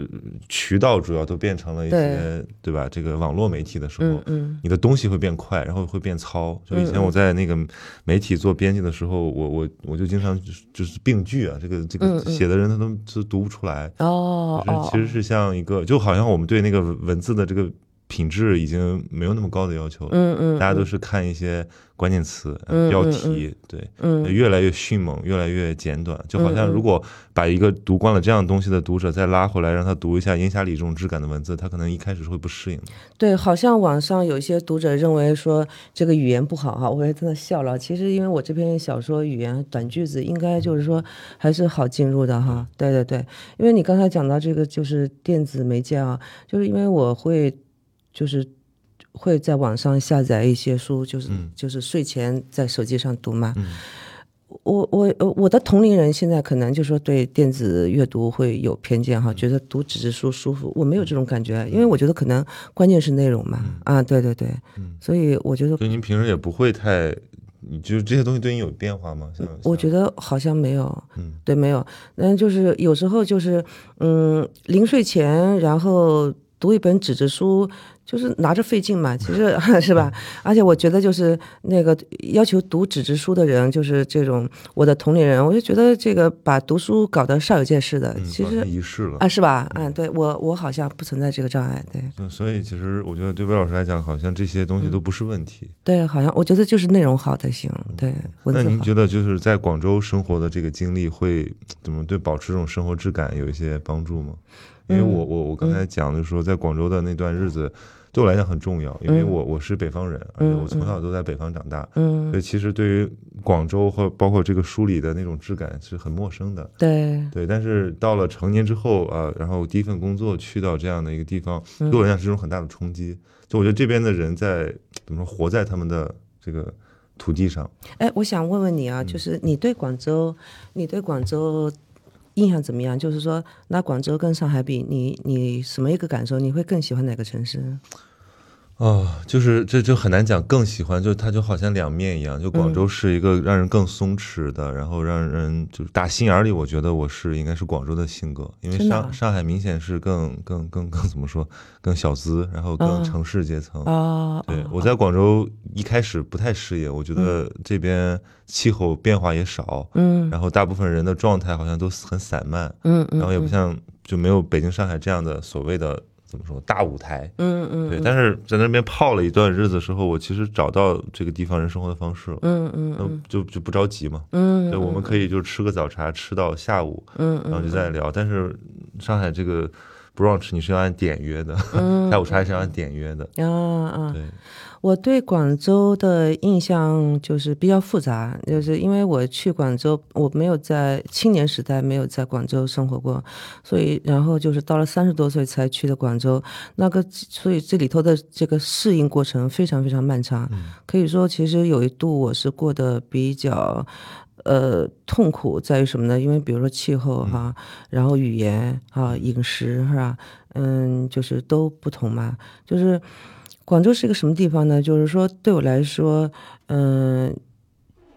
渠道主要都变成了一些对吧？这个网络媒体的时候，嗯嗯你的东西会变快，然后会变糙。就以前我在那个媒体做编辑的时候，我我我就经常就是就是病句啊，这个这个写的人他都都读不出来。哦哦，就是其实是像一个，就好像我们对那个文字的这个品质已经没有那么高的要求。嗯嗯，大家都是看一些关键词、标题，对，嗯越来越迅猛，越来越简短。就好像如果把一个读惯了这样东西的读者再拉回来，让他读一下烟霞里这种质感的文字，他可能一开始是会不适应的。对，好像网上有一些读者认为说这个语言不好哈，我也在那笑了。其实因为我这篇小说语言短句子，应该就是说还是好进入的哈。对对对，因为你刚才讲到这个就是电子媒介啊，就是因为我会就是会在网上下载一些书，就是、嗯就是睡前在手机上读嘛。嗯我我呃我的同龄人现在可能就说对电子阅读会有偏见哈，觉得读纸质书舒服。我没有这种感觉，因为我觉得可能关键是内容嘛。啊，对对对，嗯所以我觉得所以您平时也不会太，你就是这些东西对你有变化吗？像我觉得好像没有，嗯对，没有。嗯，就是有时候就是嗯，临睡前然后读一本纸质书。就是拿着费劲嘛，其实 是吧？而且我觉得就是那个要求读纸质书的人，就是这种我的同龄人，我就觉得这个把读书搞得煞有介事的，嗯，其实好像仪式了啊，。是吧？嗯，对我我好像不存在这个障碍，对嗯所以其实我觉得对魏老师来讲，好像这些东西嗯都不是问题。对，好像我觉得就是内容好才行，对文字好。那您觉得就是在广州生活的这个经历会怎么对保持这种生活质感有一些帮助吗？因为我我我刚才讲的说，在广州的那段日子对我来讲很重要，因为我我是北方人，而且我从小都在北方长大，嗯所以其实对于广州和包括这个书里的那种质感是很陌生的。对，对，但是到了成年之后啊、然后第一份工作去到这样的一个地方，嗯对我来讲是一种很大的冲击。就我觉得这边的人在怎么说，活在他们的这个土地上。哎，我想问问你啊，嗯就是你对广州，你对广州印象怎么样？就是说，那广州跟上海比，你你什么一个感受？你会更喜欢哪个城市？哦，就是这就很难讲，更喜欢就它就好像两面一样，就广嗯州是一个让人更松弛的，然后让人就是打心眼儿里，我觉得我是应该是广州的性格，因为上上海明显是更更更更怎么说，更小资，然后更啊城市阶层。啊，啊对我在广州一开始不太适应，我觉得这边气候变化也少，嗯。然后大部分人的状态好像都很散漫，嗯嗯，然后也不像就没有北京、上海这样的所谓的怎么说大舞台。嗯嗯对，但是在那边泡了一段日子之后，我其实找到这个地方人生活的方式了，嗯嗯那就就不着急嘛。嗯，对，我们可以就吃个早茶，吃到下午，嗯然后就再聊。但是上海这个 brunch 你是要按点约的，嗯下午茶是要按点约的。啊啊，对，我对广州的印象就是比较复杂，就是因为我去广州，我没有在青年时代没有在广州生活过，所以然后就是到了三十多岁才去的广州，那个所以这里头的这个适应过程非常非常漫长，可以说其实有一度我是过得比较。呃，痛苦在于什么呢？因为比如说气候哈，然后语言啊、饮食是吧？嗯，就是都不同嘛。就是广州是一个什么地方呢？就是说对我来说，嗯、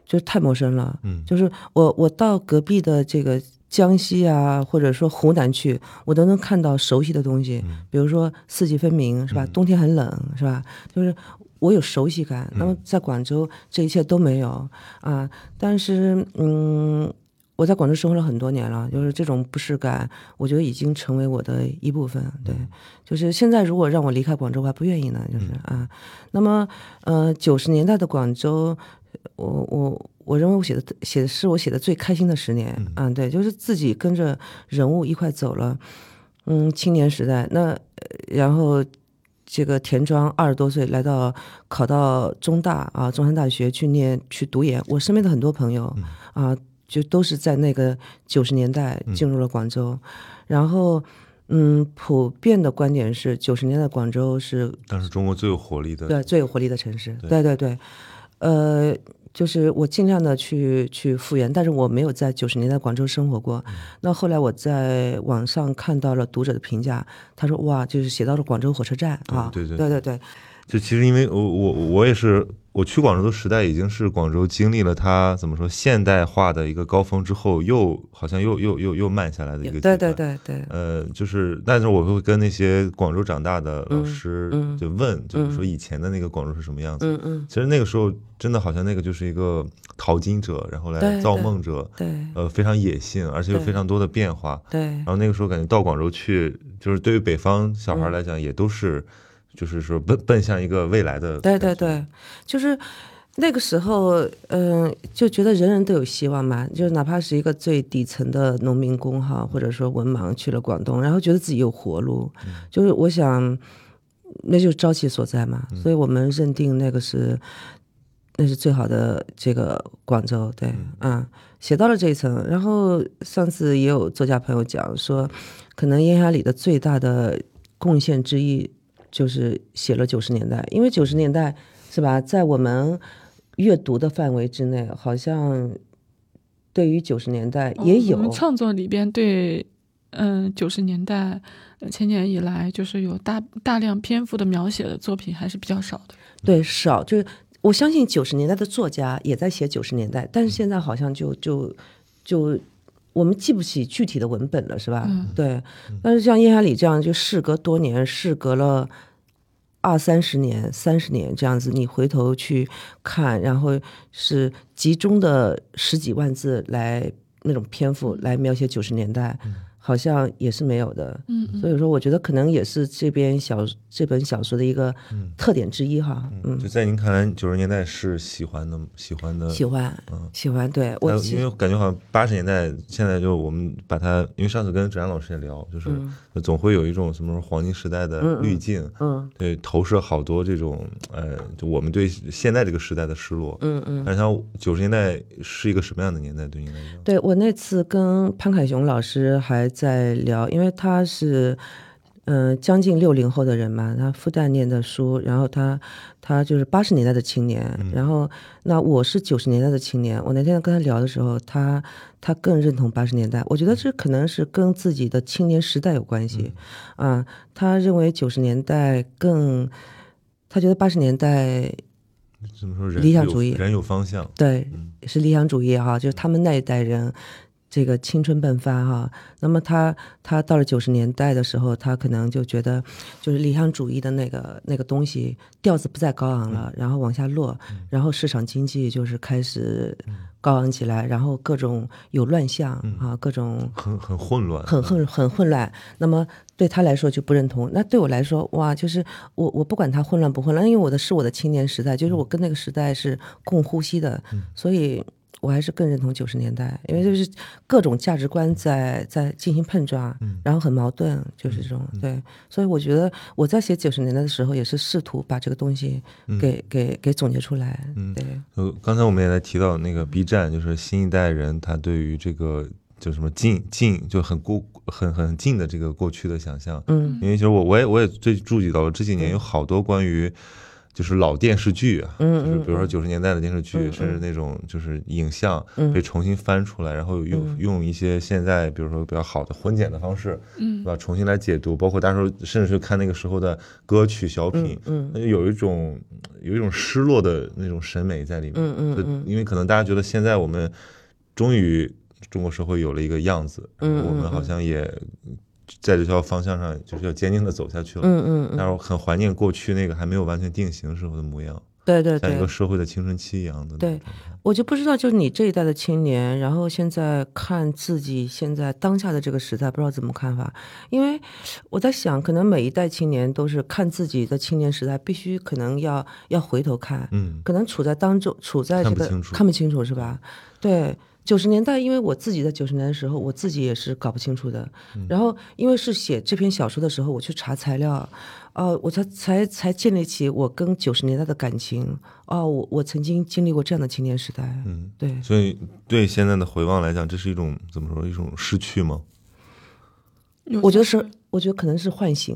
就太陌生了。嗯就是我我到隔壁的这个江西啊，或者说湖南去，我都能看到熟悉的东西，比如说四季分明是吧？冬天很冷是吧？就是我有熟悉感。那么在广州，这一切都没有啊。但是嗯。我在广州生活了很多年了，就是这种不适感，我觉得已经成为我的一部分。对，就是现在如果让我离开广州，我还不愿意呢。就是啊，那么呃，九十年代的广州，我我我认为我写的写的是我写的最开心的十年啊，对，就是自己跟着人物一块走了，嗯，青年时代，那呃然后这个田庄二十多岁来到考到中大啊，中山大学去念去读研，我身边的很多朋友啊，就都是在那个九十年代进入了广州，然后。嗯，普遍的观点是，九十年代广州是当时中国最有活力的，对最有活力的城市。对对对，呃，就是我尽量的去去复原，但是我没有在九十年代广州生活过。那后来我在网上看到了读者的评价，他说哇，就是写到了广州火车站啊，对对对对对就其实因为我我我也是，我去广州的时代已经是广州经历了它怎么说现代化的一个高峰之后，又好像又又又又慢下来的一个阶段。对对对，呃，就是，但是我会跟那些广州长大的老师嗯就问，就是说以前的那个广州是什么样子。嗯嗯，其实那个时候真的好像那个就是一个淘金者，然后来对对造梦者，对呃，非常野性，而且有非常多的变化。对然后那个时候感觉到广州去，就是对于北方小嗯孩来讲，也都是，就是说奔奔向一个未来的。对对。对，就是那个时候，嗯、就觉得人人都有希望嘛，就是哪怕是一个最底层的农民工哈，或者说文盲去了广东，然后觉得自己有活路，就是我想，那就是朝气所在嘛，所以我们认定那个是。那是最好的这个广州，对，嗯，写到了这一层。然后上次也有作家朋友讲说，可能烟霞里的最大的贡献之一就是写了九十年代，因为九十年代是吧，在我们阅读的范围之内，好像对于九十年代也有，哦我们创作里边对，嗯，九十年代、呃千年以来，就是有大大量篇幅的描写的作品还是比较少的。对少，就是我相信九十年代的作家也在写九十年代，但是现在好像就就就我们记不起具体的文本了，是吧？嗯对。但是像叶海里这样，就事隔多年，事隔了二三十年、三十年这样子，你回头去看，然后是集中的十几万字来那种篇幅来描写九十年代。好像也是没有的，嗯嗯所以说我觉得可能也是这边小这本小说的一个特点之一哈，嗯，就在您看来，九十年代是喜欢的，喜欢的。喜欢，嗯喜欢，对我因为感觉好像八十年代，现在就我们把它，因为上次跟芷安老师也聊，就是总会有一种什么黄金时代的滤镜，嗯对，投射好多这种呃，就我们对现在这个时代的失落。嗯嗯，但是像九十年代是一个什么样的年代对您来说？对我那次跟潘凯雄老师还在聊，因为他是。嗯、将近六零后的人嘛，他复旦念的书，然后他他就是八十年代的青年，然后那我是九十年代的青年。我那天跟他聊的时候，他他更认同八十年代。我觉得这可能是跟自己的青年时代有关系，啊，他认为九十年代更，他觉得八十年代怎么说人理想主义人有方向。对，是理想主义哈，就是他们那一代人，这个青春迸发哈。那么他他到了九十年代的时候，他可能就觉得，就是理想主义的那个那个东西调子不再高昂了，然后往下落，然后市场经济就是开始高昂起来，然后各种有乱象啊，各种很很混乱，很很很混乱。那么对他来说就不认同，那对我来说，哇，就是我我不管他混乱不混乱，因为我的是我的青年时代，就是我跟那个时代是共呼吸的，所以我还是更认同九十年代，因为就是各种价值观在在进行碰撞，然后很矛盾，就是这种对。所以我觉得我在写九十年代的时候，也是试图把这个东西给、给给总结出来，对。呃，刚才我们也在提到那个 B 站，就是新一代人他对于这个就什么近近就很过很很近的这个过去的想象。嗯因为其实我我也我也最注意到了这几年有好多关于就是老电视剧啊，嗯就是比如说九十年代的电视剧，甚至那种就是影像被重新翻出来，然后用用一些现在比如说比较好的混剪的方式，嗯。对吧？重新来解读，包括大家说甚至是看那个时候的歌曲小品，嗯那就有一种有一种失落的那种审美在里面。嗯嗯就因为可能大家觉得现在我们终于中国社会有了一个样子，我们好像也在这条方向上就是要坚定的走下去了。嗯嗯嗯，但是我很怀念过去那个还没有完全定型时候的模样，对对对像一个，社会的青春期一样的。对，我就不知道，就是你这一代的青年，然后现在看自己现在当下的这个时代，不知道怎么看法。因为我在想，可能每一代青年都是看自己的青年时代，必须可能要要回头看，嗯可能处在当中，处在这个看不清楚看不清楚是吧？对。九十年代，因为我自己在九十年代的时候，我自己也是搞不清楚的。嗯然后，因为是写这篇小说的时候，我去查材料，哦、我才才才建立起我跟九十年代的感情。哦，我我曾经经历过这样的青年时代。嗯，对，所以对现在的回望来讲，这是一种怎么说？一种失去吗？我觉得是，我觉得可能是唤醒，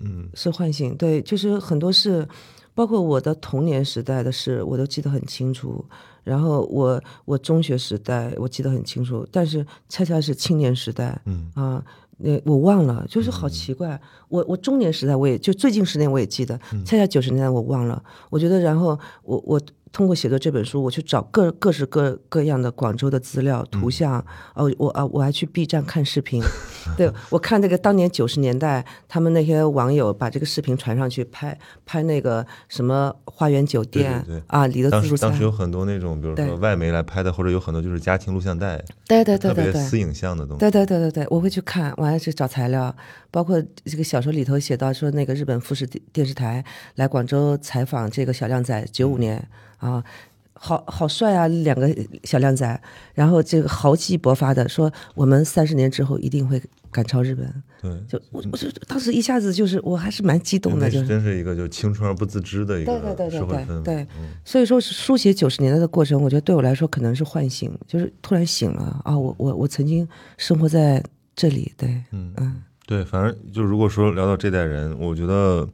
嗯是唤醒。对，就是很多事包括我的童年时代的事，我都记得很清楚。然后我我中学时代我记得很清楚，但是恰恰是青年时代，嗯啊，那我忘了，就是好奇怪。我我中年时代我也就最近十年我也记得，恰恰九十年代我忘了。我觉得，然后我我通过写作这本书，我去找各各式各各样的广州的资料、图像，哦，我啊我还去 B 站看视频，对我看那个当年九十年代他们那些网友把这个视频传上去拍拍那个什么花园酒店啊里的当自助餐时当时，有很多那种，比如说外媒来拍的，或者有很多就是家庭录像带，对对对对对，特别私影像的东西。对对对对对，我会去看，我还去找材料，包括这个小说里头写到说，那个日本富士电电视台来广州采访这个小靓仔，九五年啊，好好帅啊，两个小靓仔，然后这个豪气勃发的说，我们三十年之后一定会赶超日本，对，就我我就当时一下子就是我还是蛮激动的，那就是是。真是一个就青春而不自知的一个对对对。对对嗯，所以说是书写九十年代的过程，我觉得对我来说可能是唤醒，就是突然醒了啊！我我我曾经生活在这里，对，嗯嗯对，反正就如果说聊到这代人，我觉得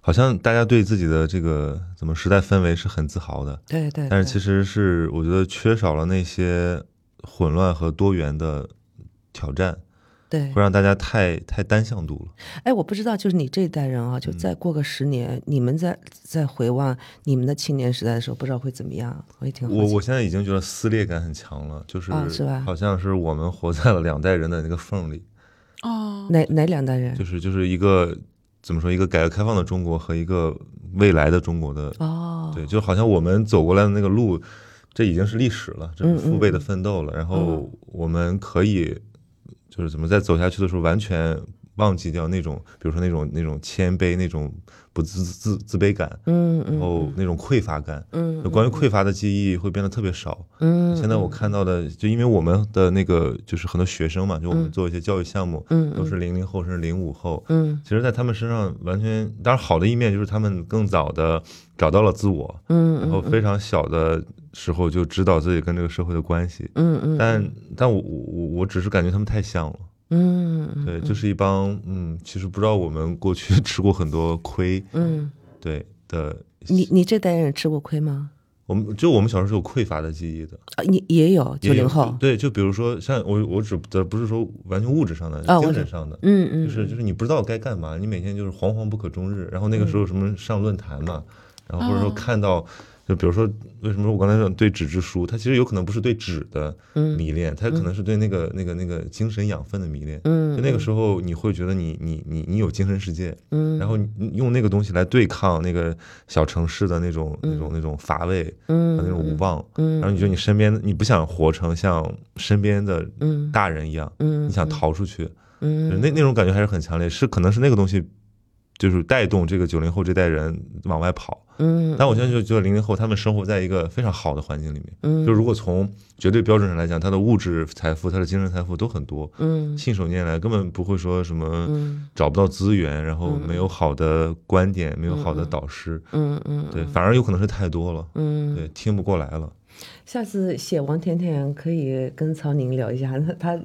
好像大家对自己的这个怎么时代氛围是很自豪的，对对。对但是其实是我觉得缺少了那些混乱和多元的挑战，对会，让大家太太单向度了。哎，我不知道，就是你这一代人啊，嗯就再过个十年，你们在在回望你们的青年时代的时候，不知道会怎么样？我也挺好我我现在已经觉得撕裂感很强了，就是啊是吧好像是我们活在了两代人的那个缝里，哦，哪哪两代人？就是就是一个怎么说，一个改革开放的中国和一个未来的中国的哦，对，就好像我们走过来的那个路，这已经是历史了，这是嗯父辈的奋斗了。然后我们可以，就是怎么在走下去的时候，完全忘记掉那种，比如说那种那种谦卑、那种不自自自卑感，嗯嗯然后那种匮乏感。嗯就关于匮乏的记忆会变得特别少。嗯，现在我看到的，就因为我们的那个就是很多学生嘛，就我们做一些教育项目，嗯都是零零后甚至零五后，嗯其实，在他们身上完全，当然好的一面就是他们更早的找到了自我，嗯然后非常小的时候就知道自己跟这个社会的关系。嗯嗯，但但我我我只是感觉他们太像了，嗯嗯对，就是一帮嗯，其实不知道我们过去 吃过很多亏，嗯，对的。你你这代人吃过亏吗？我们就我们小时候是有匮乏的记忆的，啊，你也有九零后，对，就比如说像我我指的不是说完全物质上的，啊精神上的，嗯嗯，就是就是你不知道该干嘛，你每天就是惶惶不可终日。然后那个时候什么上论坛嘛，然后或者说哦看到，就比如说为什么我刚才说对纸质书，它其实有可能不是对纸的迷恋，它可能是对那个那个那个精神养分的迷恋。嗯就那个时候你会觉得你你你你有精神世界，嗯然后用那个东西来对抗那个小城市的那种那种那种乏味嗯那种无望，嗯然后你觉得你身边你不想活成像身边的嗯大人一样，嗯你想逃出去。嗯那那种感觉还是很强烈，是可能是那个东西，就是带动这个九零后这代人往外跑。嗯，但我现在就觉得零零后他们生活在一个非常好的环境里面，嗯。就如果从绝对标准上来讲，他的物质财富、他的精神财富都很多，嗯。信手拈来，根本不会说什么嗯。找不到资源，然后没有好的观点，没有好的导师，嗯嗯。对，反而有可能是太多了，嗯，对，听不过来了。下次写王甜甜可以跟曹宁聊一下，那他。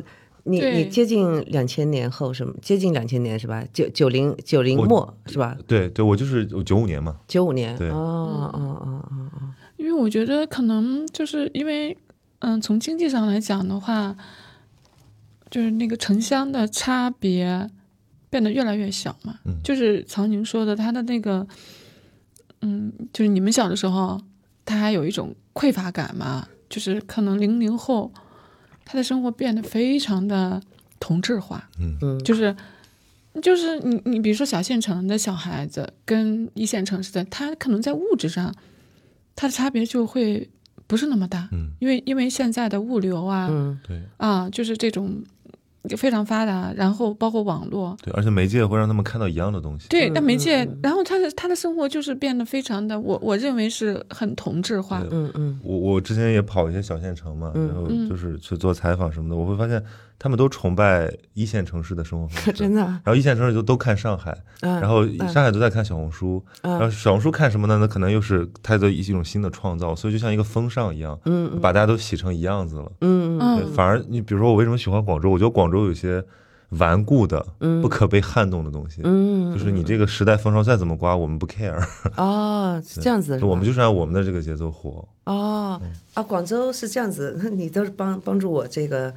你你接近两千年后什么？接近两千年是吧？九九零九零末是吧？对对，我就是九五年嘛，九五年。对哦哦哦哦哦。因为我觉得可能就是因为，嗯，从经济上来讲的话，就是那个城乡的差别变得越来越小嘛。嗯就是曹宁说的，他的那个，嗯，就是你们小的时候，他还有一种匮乏感嘛，就是可能零零后，他的生活变得非常的同质化，嗯。嗯，就是。就是你，你比如说小县城的小孩子跟一线城市的，他可能在物质上，他的差别就会不是那么大，嗯，因为因为现在的物流啊、嗯。对。啊，就是这种非常发达，然后包括网络，对，而且媒介会让他们看到一样的东西。对，嗯那媒介，然后他的他的生活就是变得非常的，我我认为是很同质化，对嗯嗯。我我之前也跑一些小县城嘛，嗯然后嗯。就是去做采访什么的，我会发现他们都崇拜一线城市的生活方式，真的啊。然后一线城市就都看上海，嗯然后嗯上海都在看小红书，然后小红书看什么呢？那可能又是它的一种新的创造，所以就像一个风尚一样，嗯把大家都洗成一样子了。嗯，嗯反而你比如说我为什么喜欢广州？我觉得广州有些顽固的、嗯不可被撼动的东西。嗯，就是你这个时代风潮再怎么刮，我们不 care，哦，是这样子的，我们就是按我们的这个节奏活。哦啊，广州是这样子，那 你都是帮帮助我这个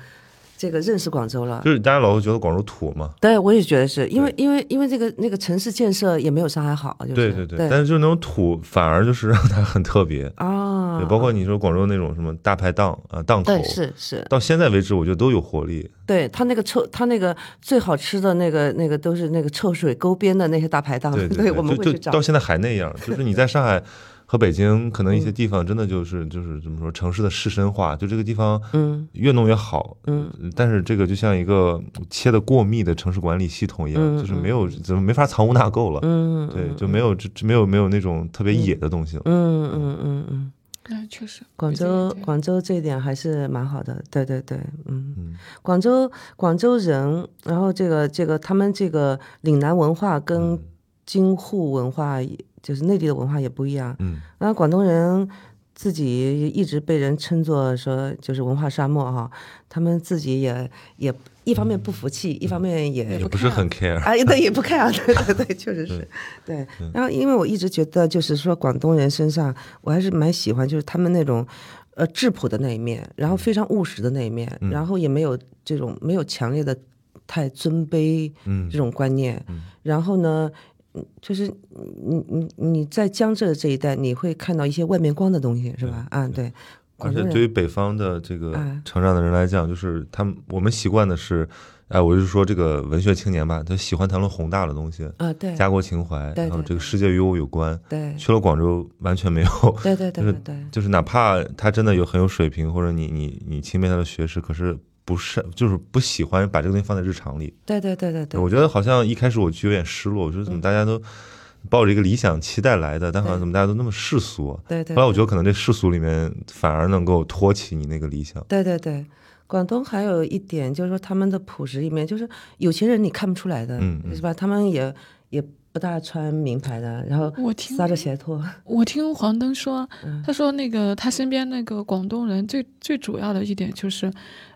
这个认识广州了。就是大家老会觉得广州土嘛，对，我也觉得是因为因为因为这个那个城市建设也没有上海好，就是。对对对，对。但是就是那种土反而就是让它很特别。啊，对，包括你说广州那种什么大排档啊、档口。对，是是，到现在为止，我觉得都有活力。对他那个臭，他那个最好吃的那个那个都是那个臭水沟边的那些大排档，对对，我们会去到。现在还那样，就是你在上海和北京，可能一些地方真的就是就是怎么说，城市的市深化，就这个地方嗯。越弄越好，嗯，但是这个就像一个切的过密的城市管理系统一样，嗯就是没有怎么没法藏污纳垢了，嗯，对，就没有这没有没有那种特别野的东西了。嗯嗯嗯。嗯，那确实，广州广州这一点还是蛮好的，对对对，嗯，嗯。广州广州人，然后这个这个他们这个岭南文化跟嗯。京沪文化也，就是内地的文化也不一样，嗯。然后广东人自己一直被人称作说就是文化沙漠哈，他们自己也也一方面不服气，一方面也也不是很 care，啊，对，也不 care，对对对，确实是，对。然后，因为我一直觉得，就是说广东人身上，我还是蛮喜欢，就是他们那种，呃，质朴的那一面，然后非常务实的那一面，嗯。然后也没有这种没有强烈的太尊卑嗯。这种观念，嗯。然后呢。嗯就是你你你在江浙这一带，你会看到一些外面光的东西，是吧？啊，对，而且对于北方的这个哎成长的人来讲，就是他们我们习惯的是，哎，我就说这个文学青年吧，他喜欢谈论宏大的东西，啊，对，家国情怀，然后这个世界与我有关。对去了广州完全没有，对对对 就是对对，就是哪怕他真的有很有水平，或者你你你钦佩他的学识，可是不是就是不喜欢把这个东西放在日常里。对对对对对，我觉得好像一开始我就有点失落，我觉得怎么大家都抱着一个理想期待来的，但好像怎么大家都那么世俗啊？对对。后来我觉得可能这世俗里面反而能够托起你那个理想。对对对，广东还有一点就是说他们的朴实一面，就是有钱人你看不出来的，嗯嗯是吧？他们也也不大穿名牌的，然后我听撒着鞋拖，我听黄登说，嗯他说那个他身边那个广东人最最主要的一点就是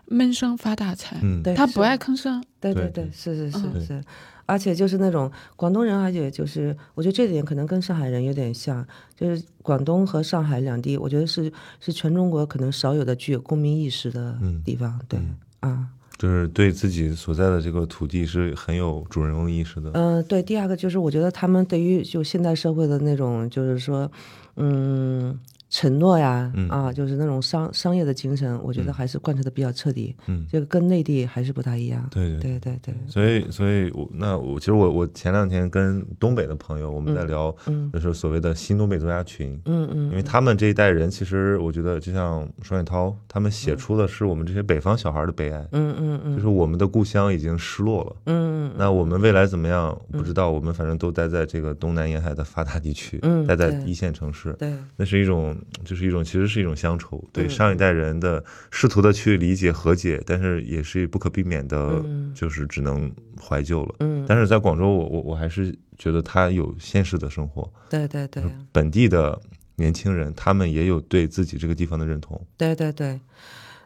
闷声发大财，嗯，对，他不爱吭声。对对对对，是是嗯。是。是，而且就是那种广东人，而且就是我觉得这点可能跟上海人有点像，就是广东和上海两地，我觉得是是全中国可能少有的具有公民意识的嗯。地方，对嗯。啊。就是对自己所在的这个土地是很有主人翁意识的。嗯、对，第二个就是我觉得他们对于就现代社会的那种，就是说，嗯，承诺呀，嗯啊，就是那种商商业的精神，我觉得嗯还是贯彻的比较彻底。嗯，这个跟内地还是不太一样。对对。对对对，所以，所以我那我其实我我前两天跟东北的朋友我们在聊，嗯就是所谓的新东北作家群，嗯嗯，因为他们这一代人，其实我觉得就像双雪涛，他们写出的是我们这些北方小孩的悲哀，嗯嗯嗯，就是我们的故乡已经失落了。嗯嗯那我们未来怎么样？不知道。我们反正都待在这个东南沿海的发达地区，嗯待在一线城市，对那是一种，就是一种，其实是一种乡愁。对嗯上一代人的试图的去理解和解，但是也是不可避免的，嗯就是只能怀旧了。嗯，但是在广州，我我我还是觉得他有现实的生活，对对对本地的年轻人，他们也有对自己这个地方的认同。对对对。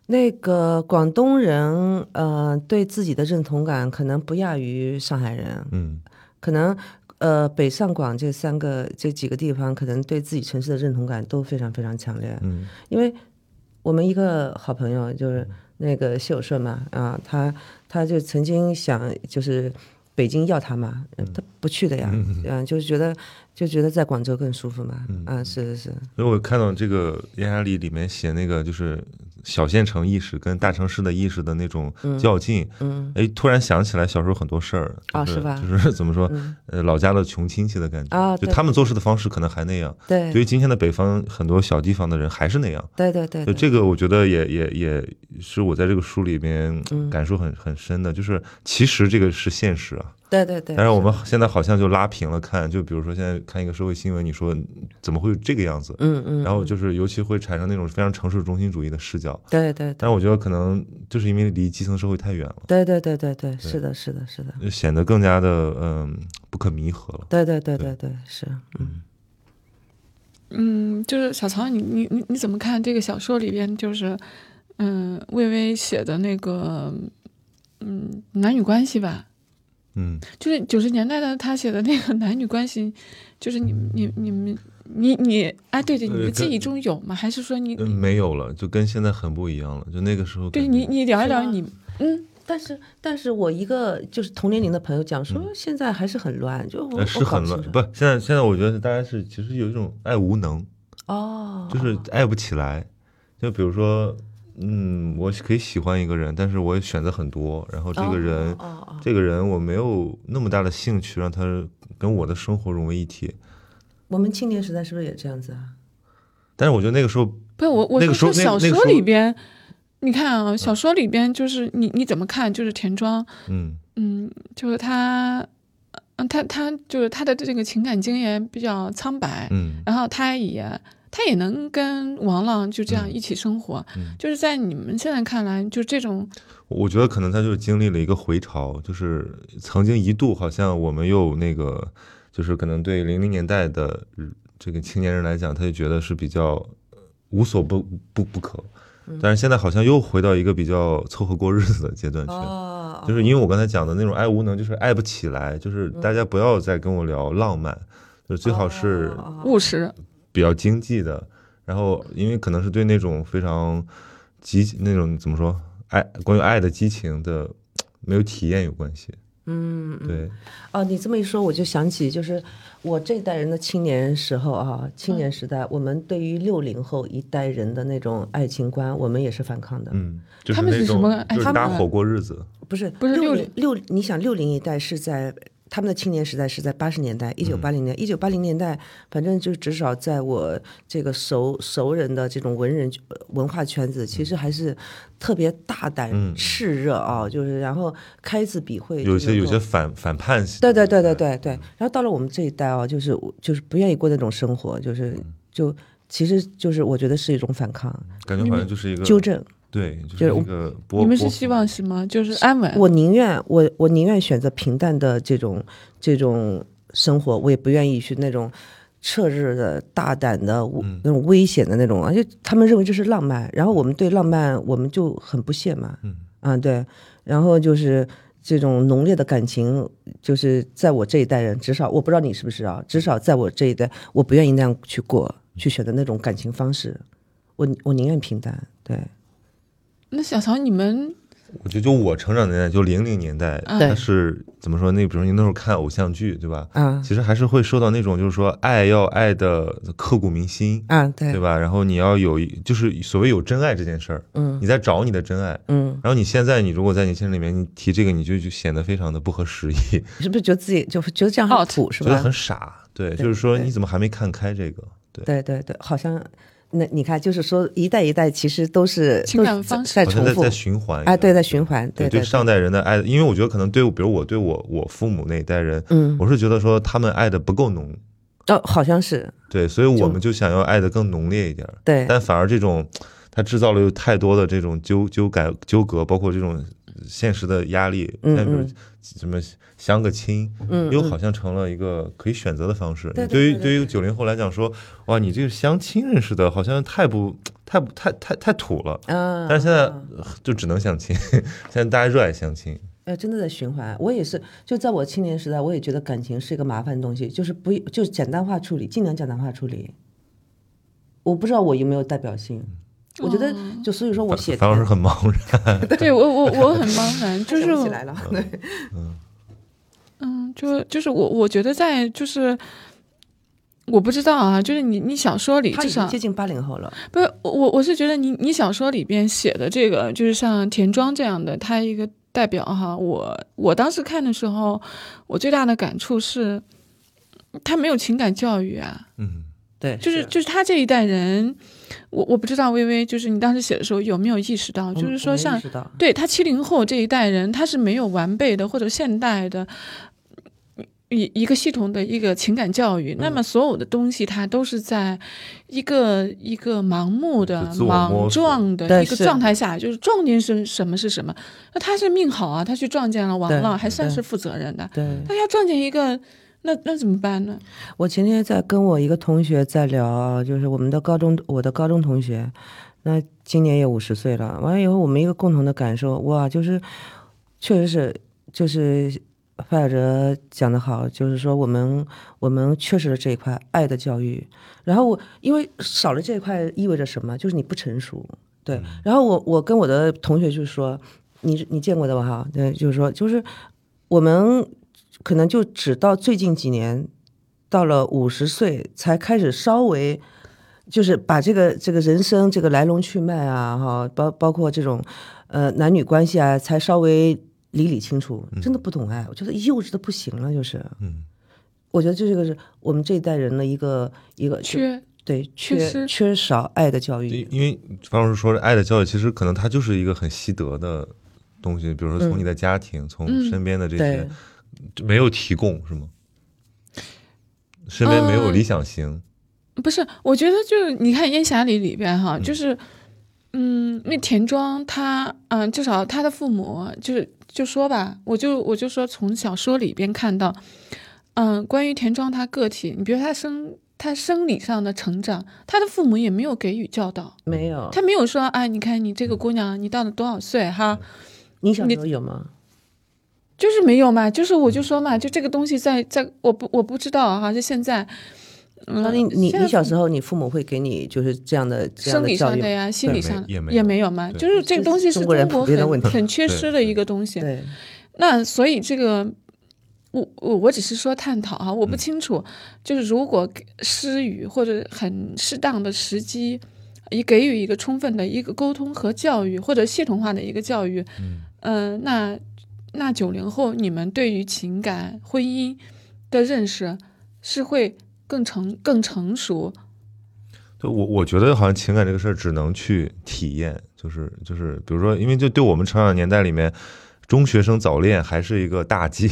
那个广东人，呃，对自己的认同感可能不亚于上海人，嗯可能呃北上广这三个这几个地方，可能对自己城市的认同感都非常非常强烈。嗯因为我们一个好朋友就是那个谢有顺嘛，啊，他他就曾经想就是北京要他嘛，他不去的呀，嗯，就是觉得就觉得在广州更舒服嘛，啊，是是是，所以我看到这个燕霞里里面写那个就是小县城意识跟大城市的意识的那种较劲，嗯。哎，突然想起来小时候很多事儿就是是吧？就是 怎么说，嗯。呃，老家的穷亲戚的感觉啊对。就他们做事的方式可能还那样。对。对于今天的北方很多小地方的人还是那样，对对。对这个我觉得也也也是我在这个书里面嗯。感受很很深的，就是其实这个是现实啊，对对对，但是我们现在好像就拉平了看，就比如说现在看一个社会新闻，你说怎么会有这个样子？嗯嗯，然后就是尤其会产生那种非常城市中心主义的视角，对对对。但是我觉得可能就是因为离基层社会太远了，对对对对对，是的是的是的，就显得更加的嗯不可弥合了。对对对对对是，嗯。嗯，就是小曹，你你你你怎么看这个小说里边就是，嗯，魏巍写的那个嗯男女关系吧，嗯就是九十年代的他写的那个男女关系，就是你你你们你你哎对对，你的记忆中有吗？还是说你嗯，没有了，就跟现在很不一样了。就那个时候，对你你聊一聊你嗯但是，但是我一个就是同年龄的朋友讲说，现在还是很乱，就是很乱不，现在现在我觉得大家是其实有一种爱无能，哦，就是爱不起来。就比如说，嗯，我可以喜欢一个人，但是我也选择很多，然后这个人，哦哦哦这个人我没有那么大的兴趣让他跟我的生活融为一体。我们青年时代是不是也这样子啊？但是我觉得那个时候，不是我我那个说时候小说里边，你看啊，小说里边就是你你怎么看？就是田庄，嗯嗯，就是他，嗯，他他就是他的这个情感经验比较苍白，嗯然后他也他也能跟王朗就这样一起生活，嗯。就是在你们现在看来，就这种我觉得可能他就是经历了一个回潮，就是曾经一度好像我们又那个，就是可能对零零年代的这个青年人来讲，他就觉得是比较呃无所不不不可，但是现在好像又回到一个比较凑合过日子的阶段去。哦，就是因为我刚才讲的那种爱无能，就是爱不起来，就是大家不要再跟我聊浪漫，就最好是哦。务实，比较经济的，然后因为可能是对那种非常激那种怎么说爱关于爱的激情的没有体验有关系。嗯，嗯对，哦，你这么一说，我就想起，就是我这一代人的青年时候啊，青年时代，我们对于六零后一代人的那种爱情观，我们也是反抗的。嗯，就是他们是什么爱就是情观搭伙过日子。不是不是六60六，你想六零一代是在他们的青年时代是在八十年代，一九八零年，一九八零年代，反正就至少在我这个熟熟人的这种文人呃文化圈子，其实还是特别大胆、嗯炽热啊，就是然后开字笔会有些有些反反叛性。对对对对对对。然后到了我们这一代啊，就是就是不愿意过那种生活，就是嗯就其实就是我觉得是一种反抗、感觉好像就是一个纠正。对，就就是是一个波。波你们是希望是吗？就是安稳。我宁愿我我宁愿选择平淡的这种这种生活，我也不愿意去那种。彻日的、大胆的、嗯那种危险的那种，而且他们认为这是浪漫，然后我们对浪漫我们就很不屑嘛，嗯啊对，然后就是这种浓烈的感情，就是在我这一代人，至少我不知道你是不是啊，至少在我这一代，我不愿意那样去过，去选择那种感情方式，我我宁愿平淡，对，那小曹，你们我觉得就我成长年代，就零零年代，啊它是怎么说？那比如说你那时候看偶像剧，对吧？啊其实还是会受到那种就是说爱要爱的刻骨铭心，啊对，对吧？然后你要有就是所谓有真爱这件事儿，嗯你在找你的真爱。嗯，然后你现在你如果在年轻人里面你提这个，你就就显得非常的不合时宜，你是不是觉得自己就觉得这样很土是吧觉得很？傻。对，对就是说你怎么还没看开这个？对，对对对，好像那你看，就是说一代一代其实都是情感方式在重复在在循环啊，对，在循环，对对上代人的爱，因为我觉得可能对，比如我对我我父母那一代人，嗯，我是觉得说他们爱的不够浓，哦，好像是对，所以我们就想要爱的更浓烈一点儿。对，但反而这种，它制造了有太多的这种纠纠改纠葛，包括这种现实的压力，嗯像比如嗯什么相个亲，嗯，嗯又好像成了一个可以选择的方式。对于对于九零后来讲说，哇，你这个相亲认识的，好像太不太不太太太土了。啊，但是现在啊就只能相亲，现在大家热爱相亲。哎，真的在循环。我也是，就在我青年时代，我也觉得感情是一个麻烦的东西，就是不就是简单化处理，尽量简单化处理。我不知道我有没有代表性，我觉得就所以说我写当时很茫然，对我我我很茫然，就是起来了，对，嗯，就就是我我觉得在就是。我不知道啊，就是你你小说里他至少已经接近八零后了，不是我我我是觉得你你小说里边写的这个，就是像田庄这样的，他一个代表哈。我我当时看的时候，我最大的感触是，他没有情感教育啊，嗯，对，就是。就是他这一代人，我我不知道微微，就是你当时写的时候有没有意识到，就是说像意识到对他七零后这一代人，他是没有完备的或者现代的一一个系统的一个情感教育。那么所有的东西，它都是在一个一个盲目的、莽撞的一个状态下，就是撞见是什么是什么。那他是命好啊，他去撞见了王对浪，还算是负责任的。对。他要撞见一个，那那怎么办呢？我前天在跟我一个同学在聊啊，就是我们的高中，我的高中同学，那今年也五十岁了。完了以后，我们一个共同的感受，哇，就是确实是，就是范晓哲讲的好，就是说我们我们缺失了这一块爱的教育，然后我因为少了这一块意味着什么？就是你不成熟，对。然后我我跟我的同学就是说，你你见过的吧哈？对，就是说就是我们可能就只到最近几年，到了五十岁才开始稍微。就是把这个这个人生这个来龙去脉啊，哈，包包括这种，呃，男女关系啊，才稍微理理清楚。真的不懂爱，我觉得幼稚的不行了，就是。嗯，我觉得这个是我们这一代人的一个一个缺，对缺缺少爱的教育。因为方老师说，爱的教育其实可能它就是一个很习得的东西，比如说从你的家庭，从身边的这些，没有提供是吗？身边没有理想型。不是，我觉得就是你看《烟霞里》里边哈，就是，嗯，那田庄他，嗯，至少他的父母就是就说吧，我就我就说从小说里边看到，嗯，关于田庄他个体，你比如他生他生理上的成长，他的父母也没有给予教导，没有，他没有说，哎，你看你这个姑娘，你到了多少岁哈？你小时候有吗？就是没有嘛，就是我就说嘛，就这个东西在在，我不我不知道哈，就现在。那你你你小时候，你父母会给你就是这样的生理上的呀，心理上也也没有嘛？就是这个东西是中国很很缺失的一个东西。对，那所以这个，我我我只是说探讨哈，我不清楚，就是如果施语或者很适当的时机，以给予一个充分的一个沟通和教育，或者系统化的一个教育，嗯，那那九零后你们对于情感婚姻的认识是会。更成更成熟，对我我觉得好像情感这个事儿只能去体验，就是就是，比如说，因为就对我们成长年代里面，中学生早恋还是一个大忌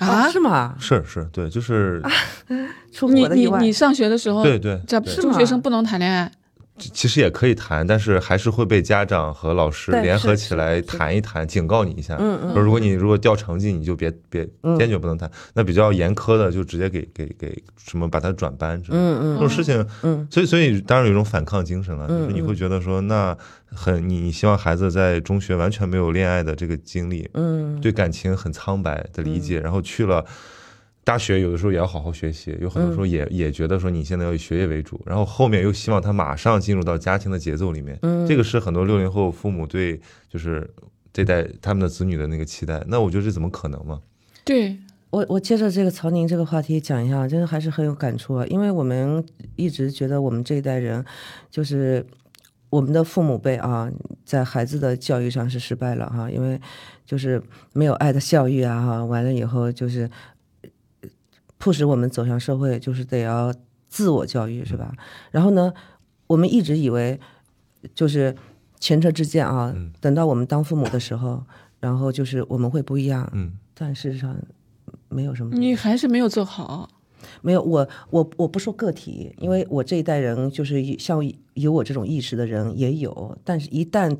啊？是吗？是是，对，就是 你你你上学的时候，对对，这中学生不能谈恋爱。其实也可以谈，但是还是会被家长和老师联合起来谈一谈，警告你一下。嗯嗯。说如果你如果掉成绩，你就别别坚决不能谈。那比较严苛的，就直接给给给什么把他转班之类的。嗯嗯。这种事情，嗯，所以所以当然有一种反抗精神了，就是你会觉得说，那很你希望孩子在中学完全没有恋爱的这个经历，嗯，对感情很苍白的理解，然后去了。大学有的时候也要好好学习，有很多时候也也觉得说你现在要以学业为主，然后后面又希望他马上进入到家庭的节奏里面，这个是很多六零后父母对就是这代他们的子女的那个期待。那我觉得这怎么可能嘛？对我，我接着这个曹宁这个话题讲一下，真的还是很有感触啊，因为我们一直觉得我们这一代人就是我们的父母辈啊，在孩子的教育上是失败了哈，因为就是没有爱的教育啊哈，完了以后就是。迫使我们走向社会，就是得要自我教育，是吧？然后呢，我们一直以为就是前车之鉴啊。等到我们当父母的时候，然后就是我们会不一样。嗯。但事实上没有什么。你还是没有做好。没有，我我我不说个体，因为我这一代人就是像有我这种意识的人也有，但是一旦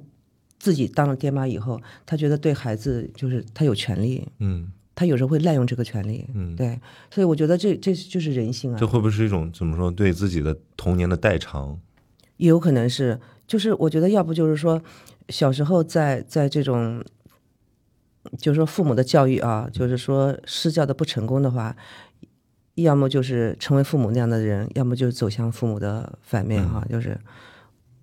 自己当了爹妈以后，他觉得对孩子就是他有权利。嗯。他有时候会滥用这个权利，嗯，对，所以我觉得这这就是人性啊。这会不会是一种怎么说对自己的童年的代偿？也有可能是，就是我觉得要不就是说，小时候在在这种，就是说父母的教育啊，就是说施教的不成功的话，要么就是成为父母那样的人，要么就是走向父母的反面哈。就是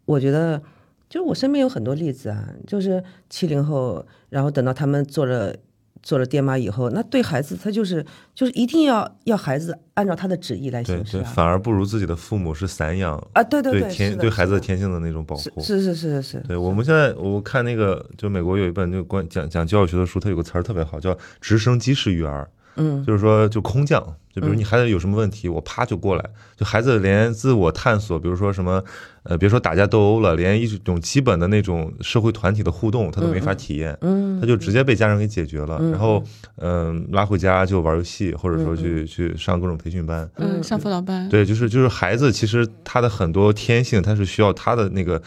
我觉得，就是我身边有很多例子啊，就是七零后，然后等到他们做了。做了爹妈以后，那对孩子他就是就是一定要要孩子按照他的旨意来行事，对对，反而不如自己的父母是散养啊，对对对，天对孩子的天性的那种保护，是是是是是。对我们现在我看那个，就美国有一本就关讲讲教育学的书，它有个词儿特别好，叫直升机式育儿。嗯，就是说，就空降，就比如你孩子有什么问题，我啪就过来。就孩子连自我探索，比如说什么，呃，别说打架斗殴了，连一种基本的那种社会团体的互动，他都没法体验。嗯，他就直接被家长给解决了。然后，嗯，拉回家就玩游戏，或者说去去上各种培训班。嗯，上辅导班。对，就是就是孩子，其实他的很多天性，他是需要他的那个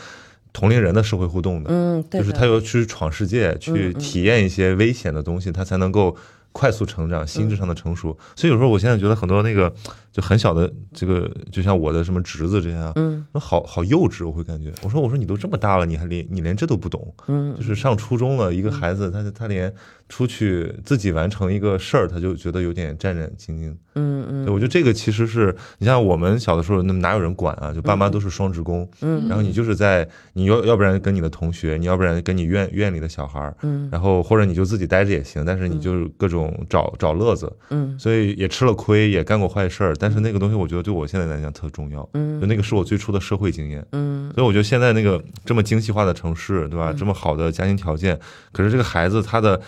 同龄人的社会互动的。嗯，对就是他要去闯世界，去体验一些危险的东西，他才能够。快速成长，心智上的成熟。所以有时候我现在觉得很多那个就很小的这个，就像我的什么侄子这样，嗯好好幼稚，我会感觉。我说我说你都这么大了，你还连你连这都不懂，嗯就是上初中了，一个孩子他他连出去自己完成一个事儿，他就觉得有点战战兢兢。嗯嗯。对，我觉得这个其实是你像我们小的时候，那哪有人管啊？就爸妈都是双职工，嗯然后你就是在你要要不然跟你的同学，你要不然跟你院院里的小孩儿，嗯。然后或者你就自己待着也行，但是你就各种找找乐子，嗯。所以也吃了亏，也干过坏事儿，但是那个东西我觉得对我现在来讲特重要，嗯。就那个是我最初的社会经验。嗯。所以我觉得现在那个这么精细化的城市，对吧？这么好的家庭条件，可是这个孩子他的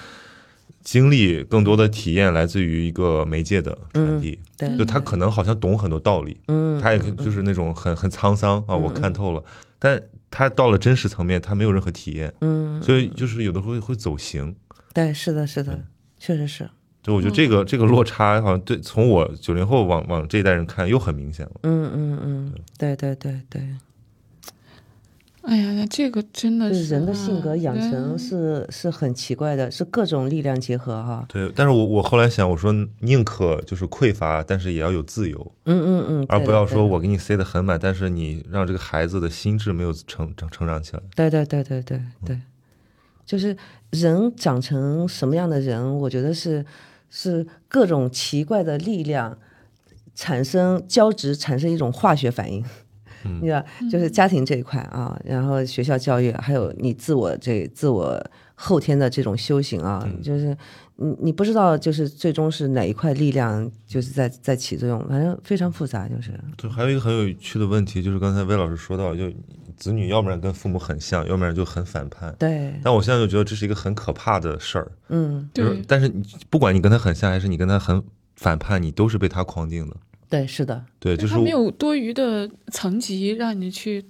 经历更多的体验来自于一个媒介的传递，对。就他可能好像懂很多道理，嗯他也就是那种很很沧桑啊，我看透了，但他到了真实层面，他没有任何体验，嗯，所以就是有的时候会会走形。对，是的，是的，确实是。就我觉得这个、这个落差好像对从我九零后往往这一代人看又很明显了。嗯嗯嗯，对对对对，哎呀，那这个真的是人的性格啊养成人是是很奇怪的，是各种力量结合哈。对，但是我我后来想，我说宁可就是匮乏，但是也要有自由。嗯嗯嗯，而不要说我给你塞得很满，但是你让这个孩子的心智没有成成成长起来。对对对对对对，就是人长成什么样的人，我觉得是是各种奇怪的力量产生交织，产生一种化学反应。你知道，就是家庭这一块啊，然后学校教育，还有你自我这自我后天的这种修行啊，就是你你不知道，就是最终是哪一块力量就是在在起作用，反正非常复杂，就是。对，还有一个很有趣的问题，就是刚才魏老师说到，就子女要不然跟父母很像，要不然就很反叛。对，但我现在就觉得这是一个很可怕的事儿。嗯，就是对，但是你不管你跟他很像，还是你跟他很反叛，你都是被他框定的。对，是的，对，就是他没有多余的层级让你去，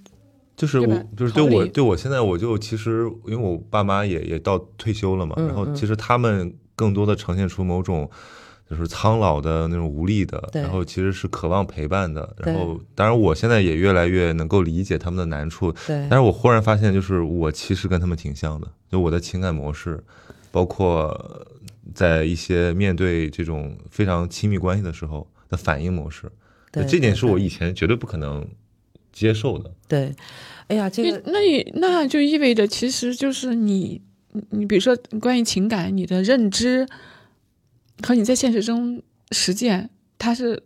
就是我就是对我对我现在我就其实因为我爸妈也也到退休了嘛，嗯然后其实他们更多的呈现出某种就是苍老的那种无力的，然后其实是渴望陪伴的，然后当然我现在也越来越能够理解他们的难处，对。但是我忽然发现就是我其实跟他们挺像的，就我的情感模式，包括在一些面对这种非常亲密关系的时候的反应模式，对这点是我以前绝对不可能接受的。对，哎呀，这个那也那就意味着其实就是，你你比如说关于情感，你的认知和你在现实中实践，它是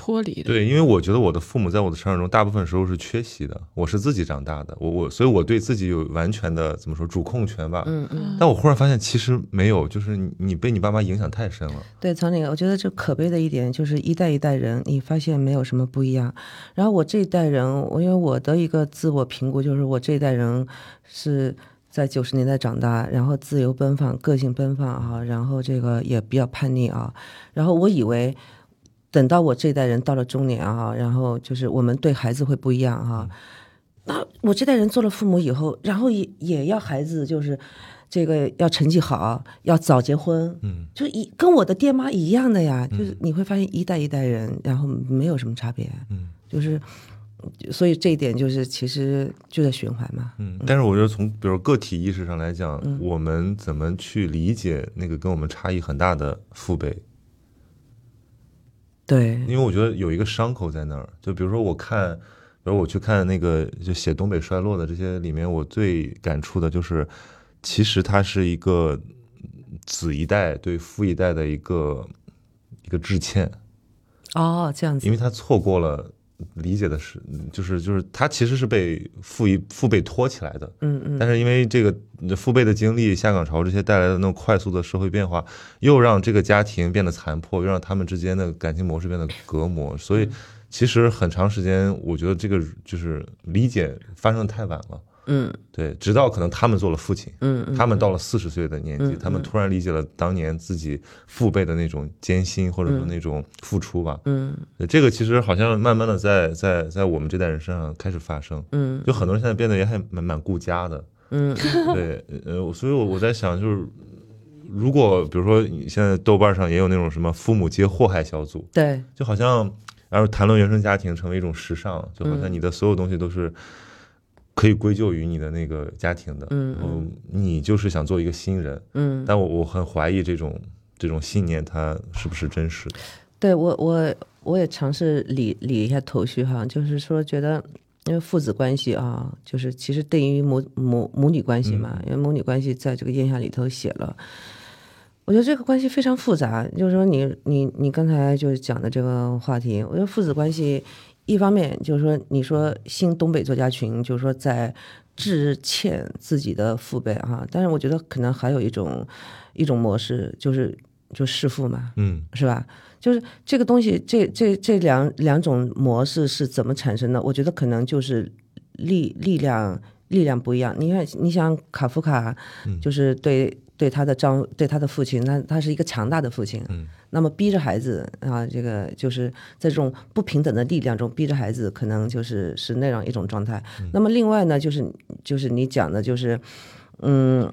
脱离的。对，因为我觉得我的父母在我的成长中大部分时候是缺席的，我是自己长大的，我我所以我对自己有完全的怎么说主控权吧。嗯嗯，但我忽然发现其实没有，就是你你被你爸妈影响太深了。对，曹宁，我觉得这可悲的一点就是一代一代人，你发现没有什么不一样。然后我这一代人，我因为我的一个自我评估就是我这一代人是在九十年代长大，然后自由奔放、个性奔放啊，然后这个也比较叛逆啊。然后我以为等到我这一代人到了中年啊，然后就是我们对孩子会不一样哈、那我这代人做了父母以后，然后也也要孩子就是这个要成绩好，要早结婚，嗯，就一跟我的爹妈一样的呀，就是你会发现一代一代人，然后没有什么差别，嗯，就是所以这一点就是其实就在循环嘛，嗯，但是我觉得从比如个体意识上来讲，我们怎么去理解那个跟我们差异很大的父辈？对，因为我觉得有一个伤口在那儿。就比如说我看，比如我去看那个就写东北衰落的这些里面，我最感触的就是，其实它是一个子一代对父一代的一个一个致歉，哦，这样子因，为他错过了。理解的是，就是就是他其实是被父一父辈托起来的，嗯嗯，但是因为这个父辈的经历、下岗潮这些带来的那种快速的社会变化，又让这个家庭变得残破，又让他们之间的感情模式变得隔膜，所以其实很长时间，我觉得这个就是理解发生的太晚了。嗯。对，直到可能他们做了父亲，嗯嗯，他们到了四十岁的年纪，嗯他们突然理解了当年自己父辈的那种艰辛，或者说那种付出吧。嗯。这个其实好像慢慢的在在在我们这代人身上开始发生。嗯。就很多人现在变得也还蛮蛮顾家的，嗯。对，呃，所以我我在想，就是如果比如说你现在豆瓣上也有那种什么父母皆祸害小组，对，就好像然后谈论原生家庭成为一种时尚，就好嗯。像你的所有东西都是可以归咎于你的那个家庭的，嗯你就是想做一个新人，嗯但我我很怀疑这种这种信念它是不是真实的？对我我我也尝试理理一下头绪哈，就是说觉得。因为父子关系啊，就是其实对于母母母女关系嘛，因为母女关系在这个印象里头写了，我觉得这个关系非常复杂。就是说，你你你刚才就是讲的这个话题，我觉得父子关系一方面就是说，你说新东北作家群就是说在致歉自己的父辈哈，但是我觉得可能还有一种一种模式，就是就弑父嘛，嗯是吧？就是这个东西，这这这两两种模式是怎么产生的？我觉得可能就是力力量力量不一样。你看，你想卡夫卡，就是对对他的丈对他的父亲，那他是一个强大的父亲，嗯那么逼着孩子啊，这个就是在这种不平等的力量中逼着孩子，可能就是是那样一种状态。那么另外呢，就是就是你讲的，就是嗯。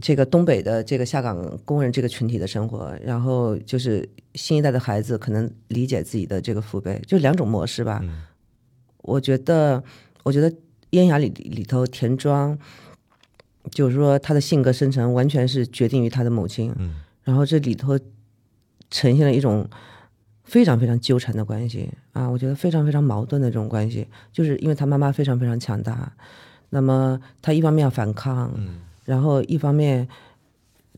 这个东北的这个下岗工人这个群体的生活，然后就是新一代的孩子可能理解自己的这个父辈，就两种模式吧。嗯我觉得，我觉得烟霞里里头田庄，就是说他的性格生成完全是决定于他的母亲，嗯。然后这里头呈现了一种非常非常纠缠的关系啊，我觉得非常非常矛盾的这种关系，就是因为他妈妈非常非常强大，那么他一方面要反抗，嗯然后一方面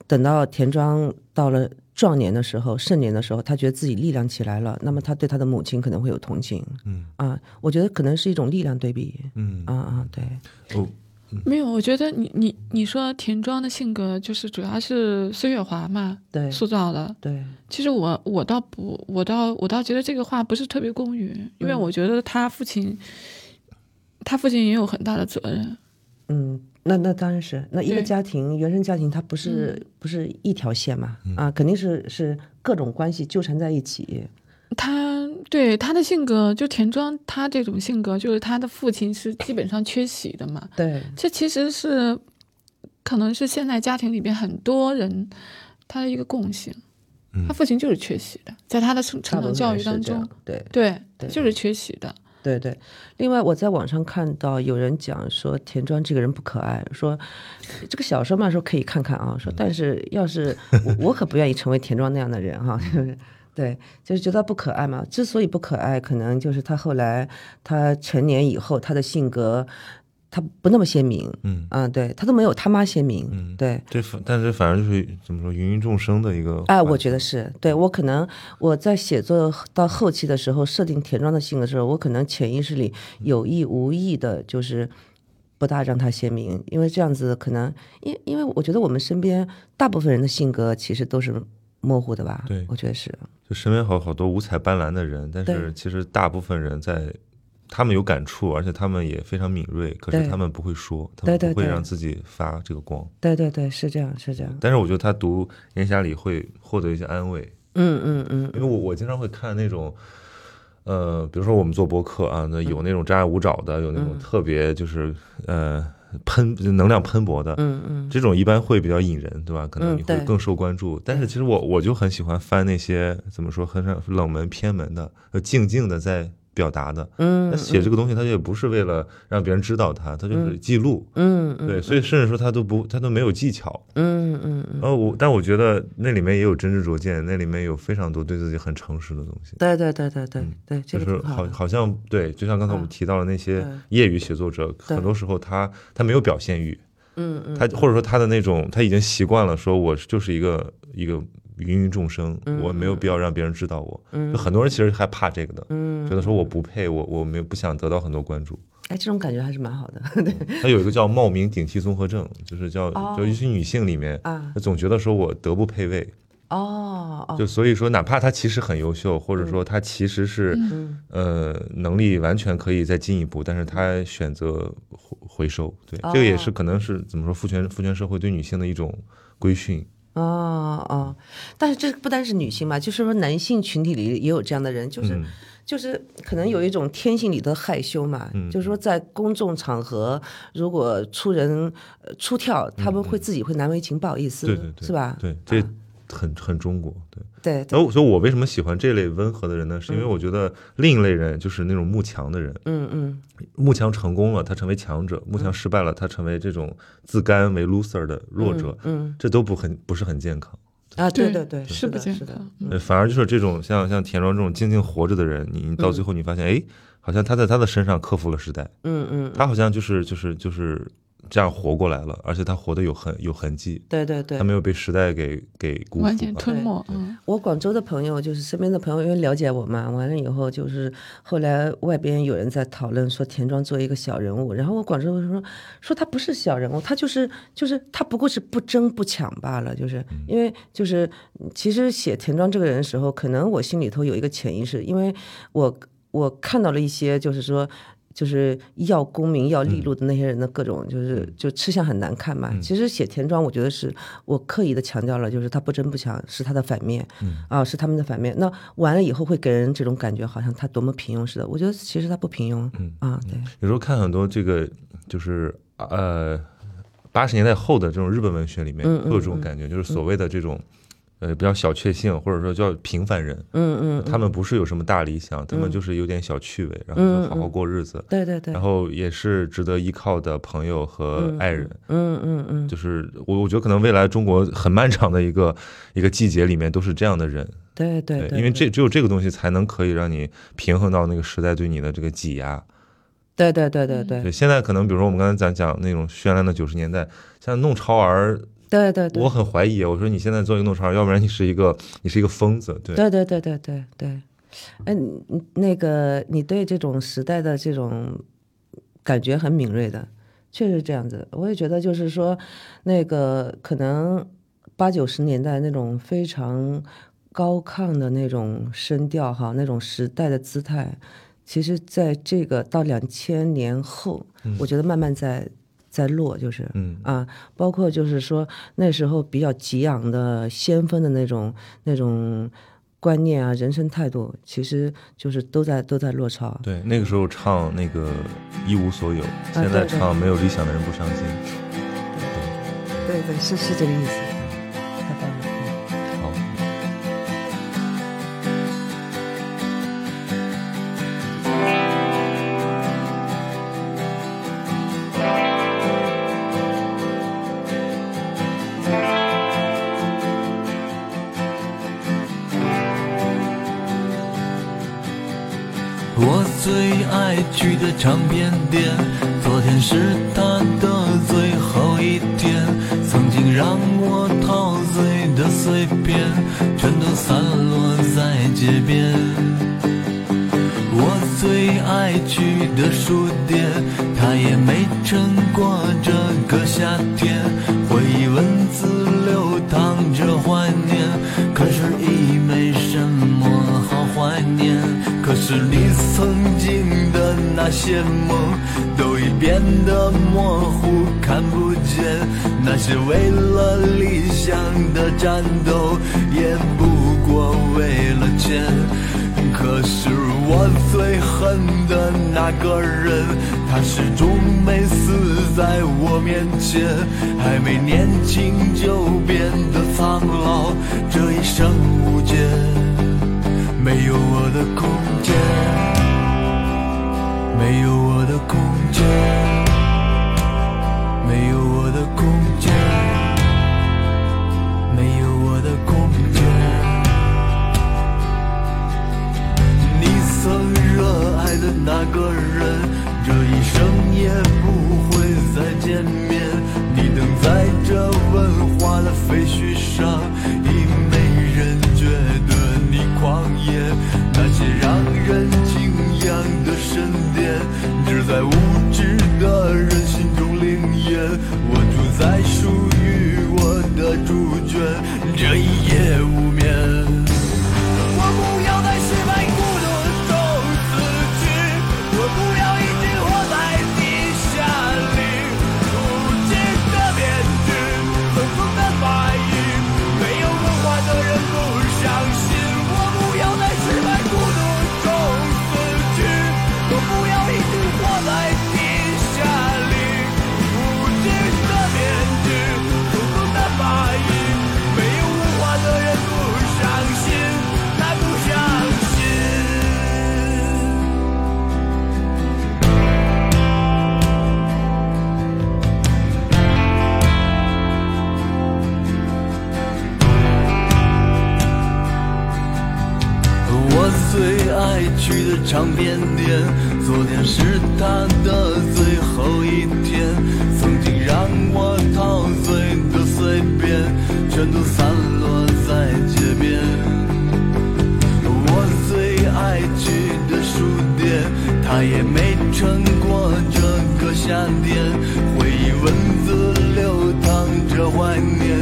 等到田庄到了壮年的时候、盛年的时候，他觉得自己力量起来了，那么他对他的母亲可能会有同情嗯。啊，我觉得可能是一种力量对比嗯。啊啊，对，哦没有，我觉得你你你说田庄的性格就是主要是孙月华嘛对。塑造的。对，其实我我倒不，我倒我倒觉得这个话不是特别公允，因为嗯我觉得他父亲，他父亲也有很大的责任。嗯，那那当然是，那一个家庭原生家庭它不是、不是一条线嘛，啊，肯定是是各种关系纠缠在一起，他对他的性格，就田庄他这种性格，就是他的父亲是基本上缺席的嘛。对这其实是可能是现在家庭里边很多人他的一个共性，嗯他父亲就是缺席的，在他的成成长教育当中对对，对就是缺席的。对对，另外我在网上看到有人讲说田庄这个人不可爱，说这个小说嘛说可以看看啊，说但是要是我我可不愿意成为田庄那样的人哈、就 是对，就是觉得不可爱嘛。之所以不可爱，可能就是他后来他成年以后，他的性格他不那么鲜明，嗯啊，对他都没有他妈鲜明，嗯，对，这反但是反正就是怎么说芸芸众生的一个哎，我觉得是对我可能我在写作到后期的时候，设定田庄的性格的时候，我可能潜意识里有意无意的，就是不大让他鲜明，因为这样子可能，因因为我觉得我们身边大部分人的性格其实都是模糊的吧，对。我觉得是，就身边好好多五彩斑斓的人，但是其实大部分人在他们有感触，而且他们也非常敏锐，可是他们不会说，他们不会让自己发这个光。对对对，是这样是这样，但是我觉得他读《烟霞》里会获得一些安慰，嗯嗯嗯。因为我我经常会看那种，呃，比如说我们做播客啊，那有那种张牙舞爪的，有那种特别就是呃喷能量喷薄的，嗯嗯，这种一般会比较引人，对吧？可能你会更受关注。但是其实我我就很喜欢翻那些怎么说很冷门偏门的，呃，静静的在表达的。嗯他写这个东西，他也不是为了让别人知道他，他就是记录。嗯嗯对，所以甚至说他都不，他都没有技巧。嗯嗯嗯，然后我，但我觉得那里面也有真知灼见，那里面有非常多对自己很诚实的东西。对对对对对嗯对，就是好，好像对，就像刚才我们嗯。提到的那些嗯业余写作者，很多时候他他没有表现欲，嗯嗯，他或者说他的那种他已经习惯了，说我就是一个一个芸芸众生，嗯我没有必要让别人知道我。嗯就很多人其实害怕这个的，嗯觉得说我不配，我我没有不想得到很多关注。哎，这种感觉还是蛮好的，对他有一个叫冒名顶替综合症，就是叫哦就一些女性里面，啊，总觉得说我德不配位，哦哦，就所以说哪怕她其实很优秀，或者说她其实是嗯呃能力完全可以再进一步，但是她选择回回收。对，哦这个也是可能是怎么说父权父权社会对女性的一种规训。哦哦，但是这不单是女性嘛，就是说男性群体里也有这样的人，就是、嗯。就是可能有一种天性里的害羞嘛，嗯。就是说在公众场合如果出人呃出跳，他们会自己会难为情，不好意思，嗯对对对，是吧？对，这啊。很很中国。对，对对，然后所以，我为什么喜欢这类温和的人呢？是因为我觉得另一类人就是那种慕强的人，嗯嗯。慕强成功了，他成为强者；慕强失败了，他成为这种自甘为 loser 的弱者。嗯。这都不很不是很健康。啊，对对对对，是不的，是的健康，嗯。呃反而就是这种像像田庄这种静静活着的人，你你到最后你发现，哎，好像他在他的身上克服了时代，嗯嗯，他好像就是就是就是这样活过来了，而且他活得有痕有痕迹，对对对。他，没有被时代给给辜负完全吞没，嗯。我广州的朋友，就是身边的朋友，因为了解我嘛，完了以后就是后来外边有人在讨论说田庄作为一个小人物，然后我广州人说说他不是小人物，他就是就是他不过是不争不抢罢了，就是因为就是其实写田庄这个人的时候，可能我心里头有一个潜意识，因为我我看到了一些就是说。就是要功名要利禄的那些人的各种，就是就吃相很难看嘛。其实写田庄，我觉得是我刻意的强调了，就是他不争不抢是他的反面，啊，是他们的反面。那完了以后会给人这种感觉，好像他多么平庸似的。我觉得其实他不平庸，啊，对，有时候看很多这个就是呃八十年代后的这种日本文学里面，会有这种感觉，就是所谓的这种呃比较小确幸，或者说叫平凡人，嗯嗯，他们不是有什么大理想，他们就是有点小趣味，然后就好好过日子，对对对，然后也是值得依靠的朋友和爱人。嗯嗯嗯，就是我，我觉得可能未来中国很漫长的一个一个季节里面都是这样的人，对对对，因为这只有这个东西才能可以让你平衡到那个时代对你的这个挤压。对对对对对。对，现在可能比如说我们刚才咱讲那种绚烂的九十年代，像弄潮儿，对对对，我很怀疑，我说你现在做一个弄潮儿，要不然你是一个你是一个疯子，对，对对对对对对，哎，那个你对这种时代的这种感觉很敏锐的，确实是这样子。我也觉得就是说，那个可能八九十年代那种非常高亢的那种声调哈，那种时代的姿态，其实在这个到两千年后，我觉得慢慢在在落，就是嗯啊，包括就是说那时候比较激昂的先锋的那种那种观念啊、人生态度，其实就是都在都在落潮。对，那个时候唱那个一无所有，现在唱没有理想的人不伤心。对对，是是这个意思。的唱片店，昨天是他的最后一天。曾经让我陶醉的碎片，全都散落在街边。我最爱去的书店，它也没撑过这个夏天。回忆文字流淌着怀念，可是已没什么好怀念。可是你曾经那些梦，都已变得模糊，看不见。那些为了理想的战斗，也不过为了钱。可是我最恨的那个人，他始终没死在我面前，还没年轻就变得苍老，这一生无解，没有我的空间，没有我的空间，没有我的空间，没有我的空间。你曾热爱的那个人，这一生也不会再见面。你等在这文化的废墟上，已没人觉得你狂野。那些让人，在无知的人心中灵验。我住在属于我的猪圈，这一夜无去的唱片店，昨天是他的最后一天。曾经让我陶醉的碎片，全都散落在街边。我最爱去的书店，他也没撑过这个夏天。回忆文字流淌着怀念，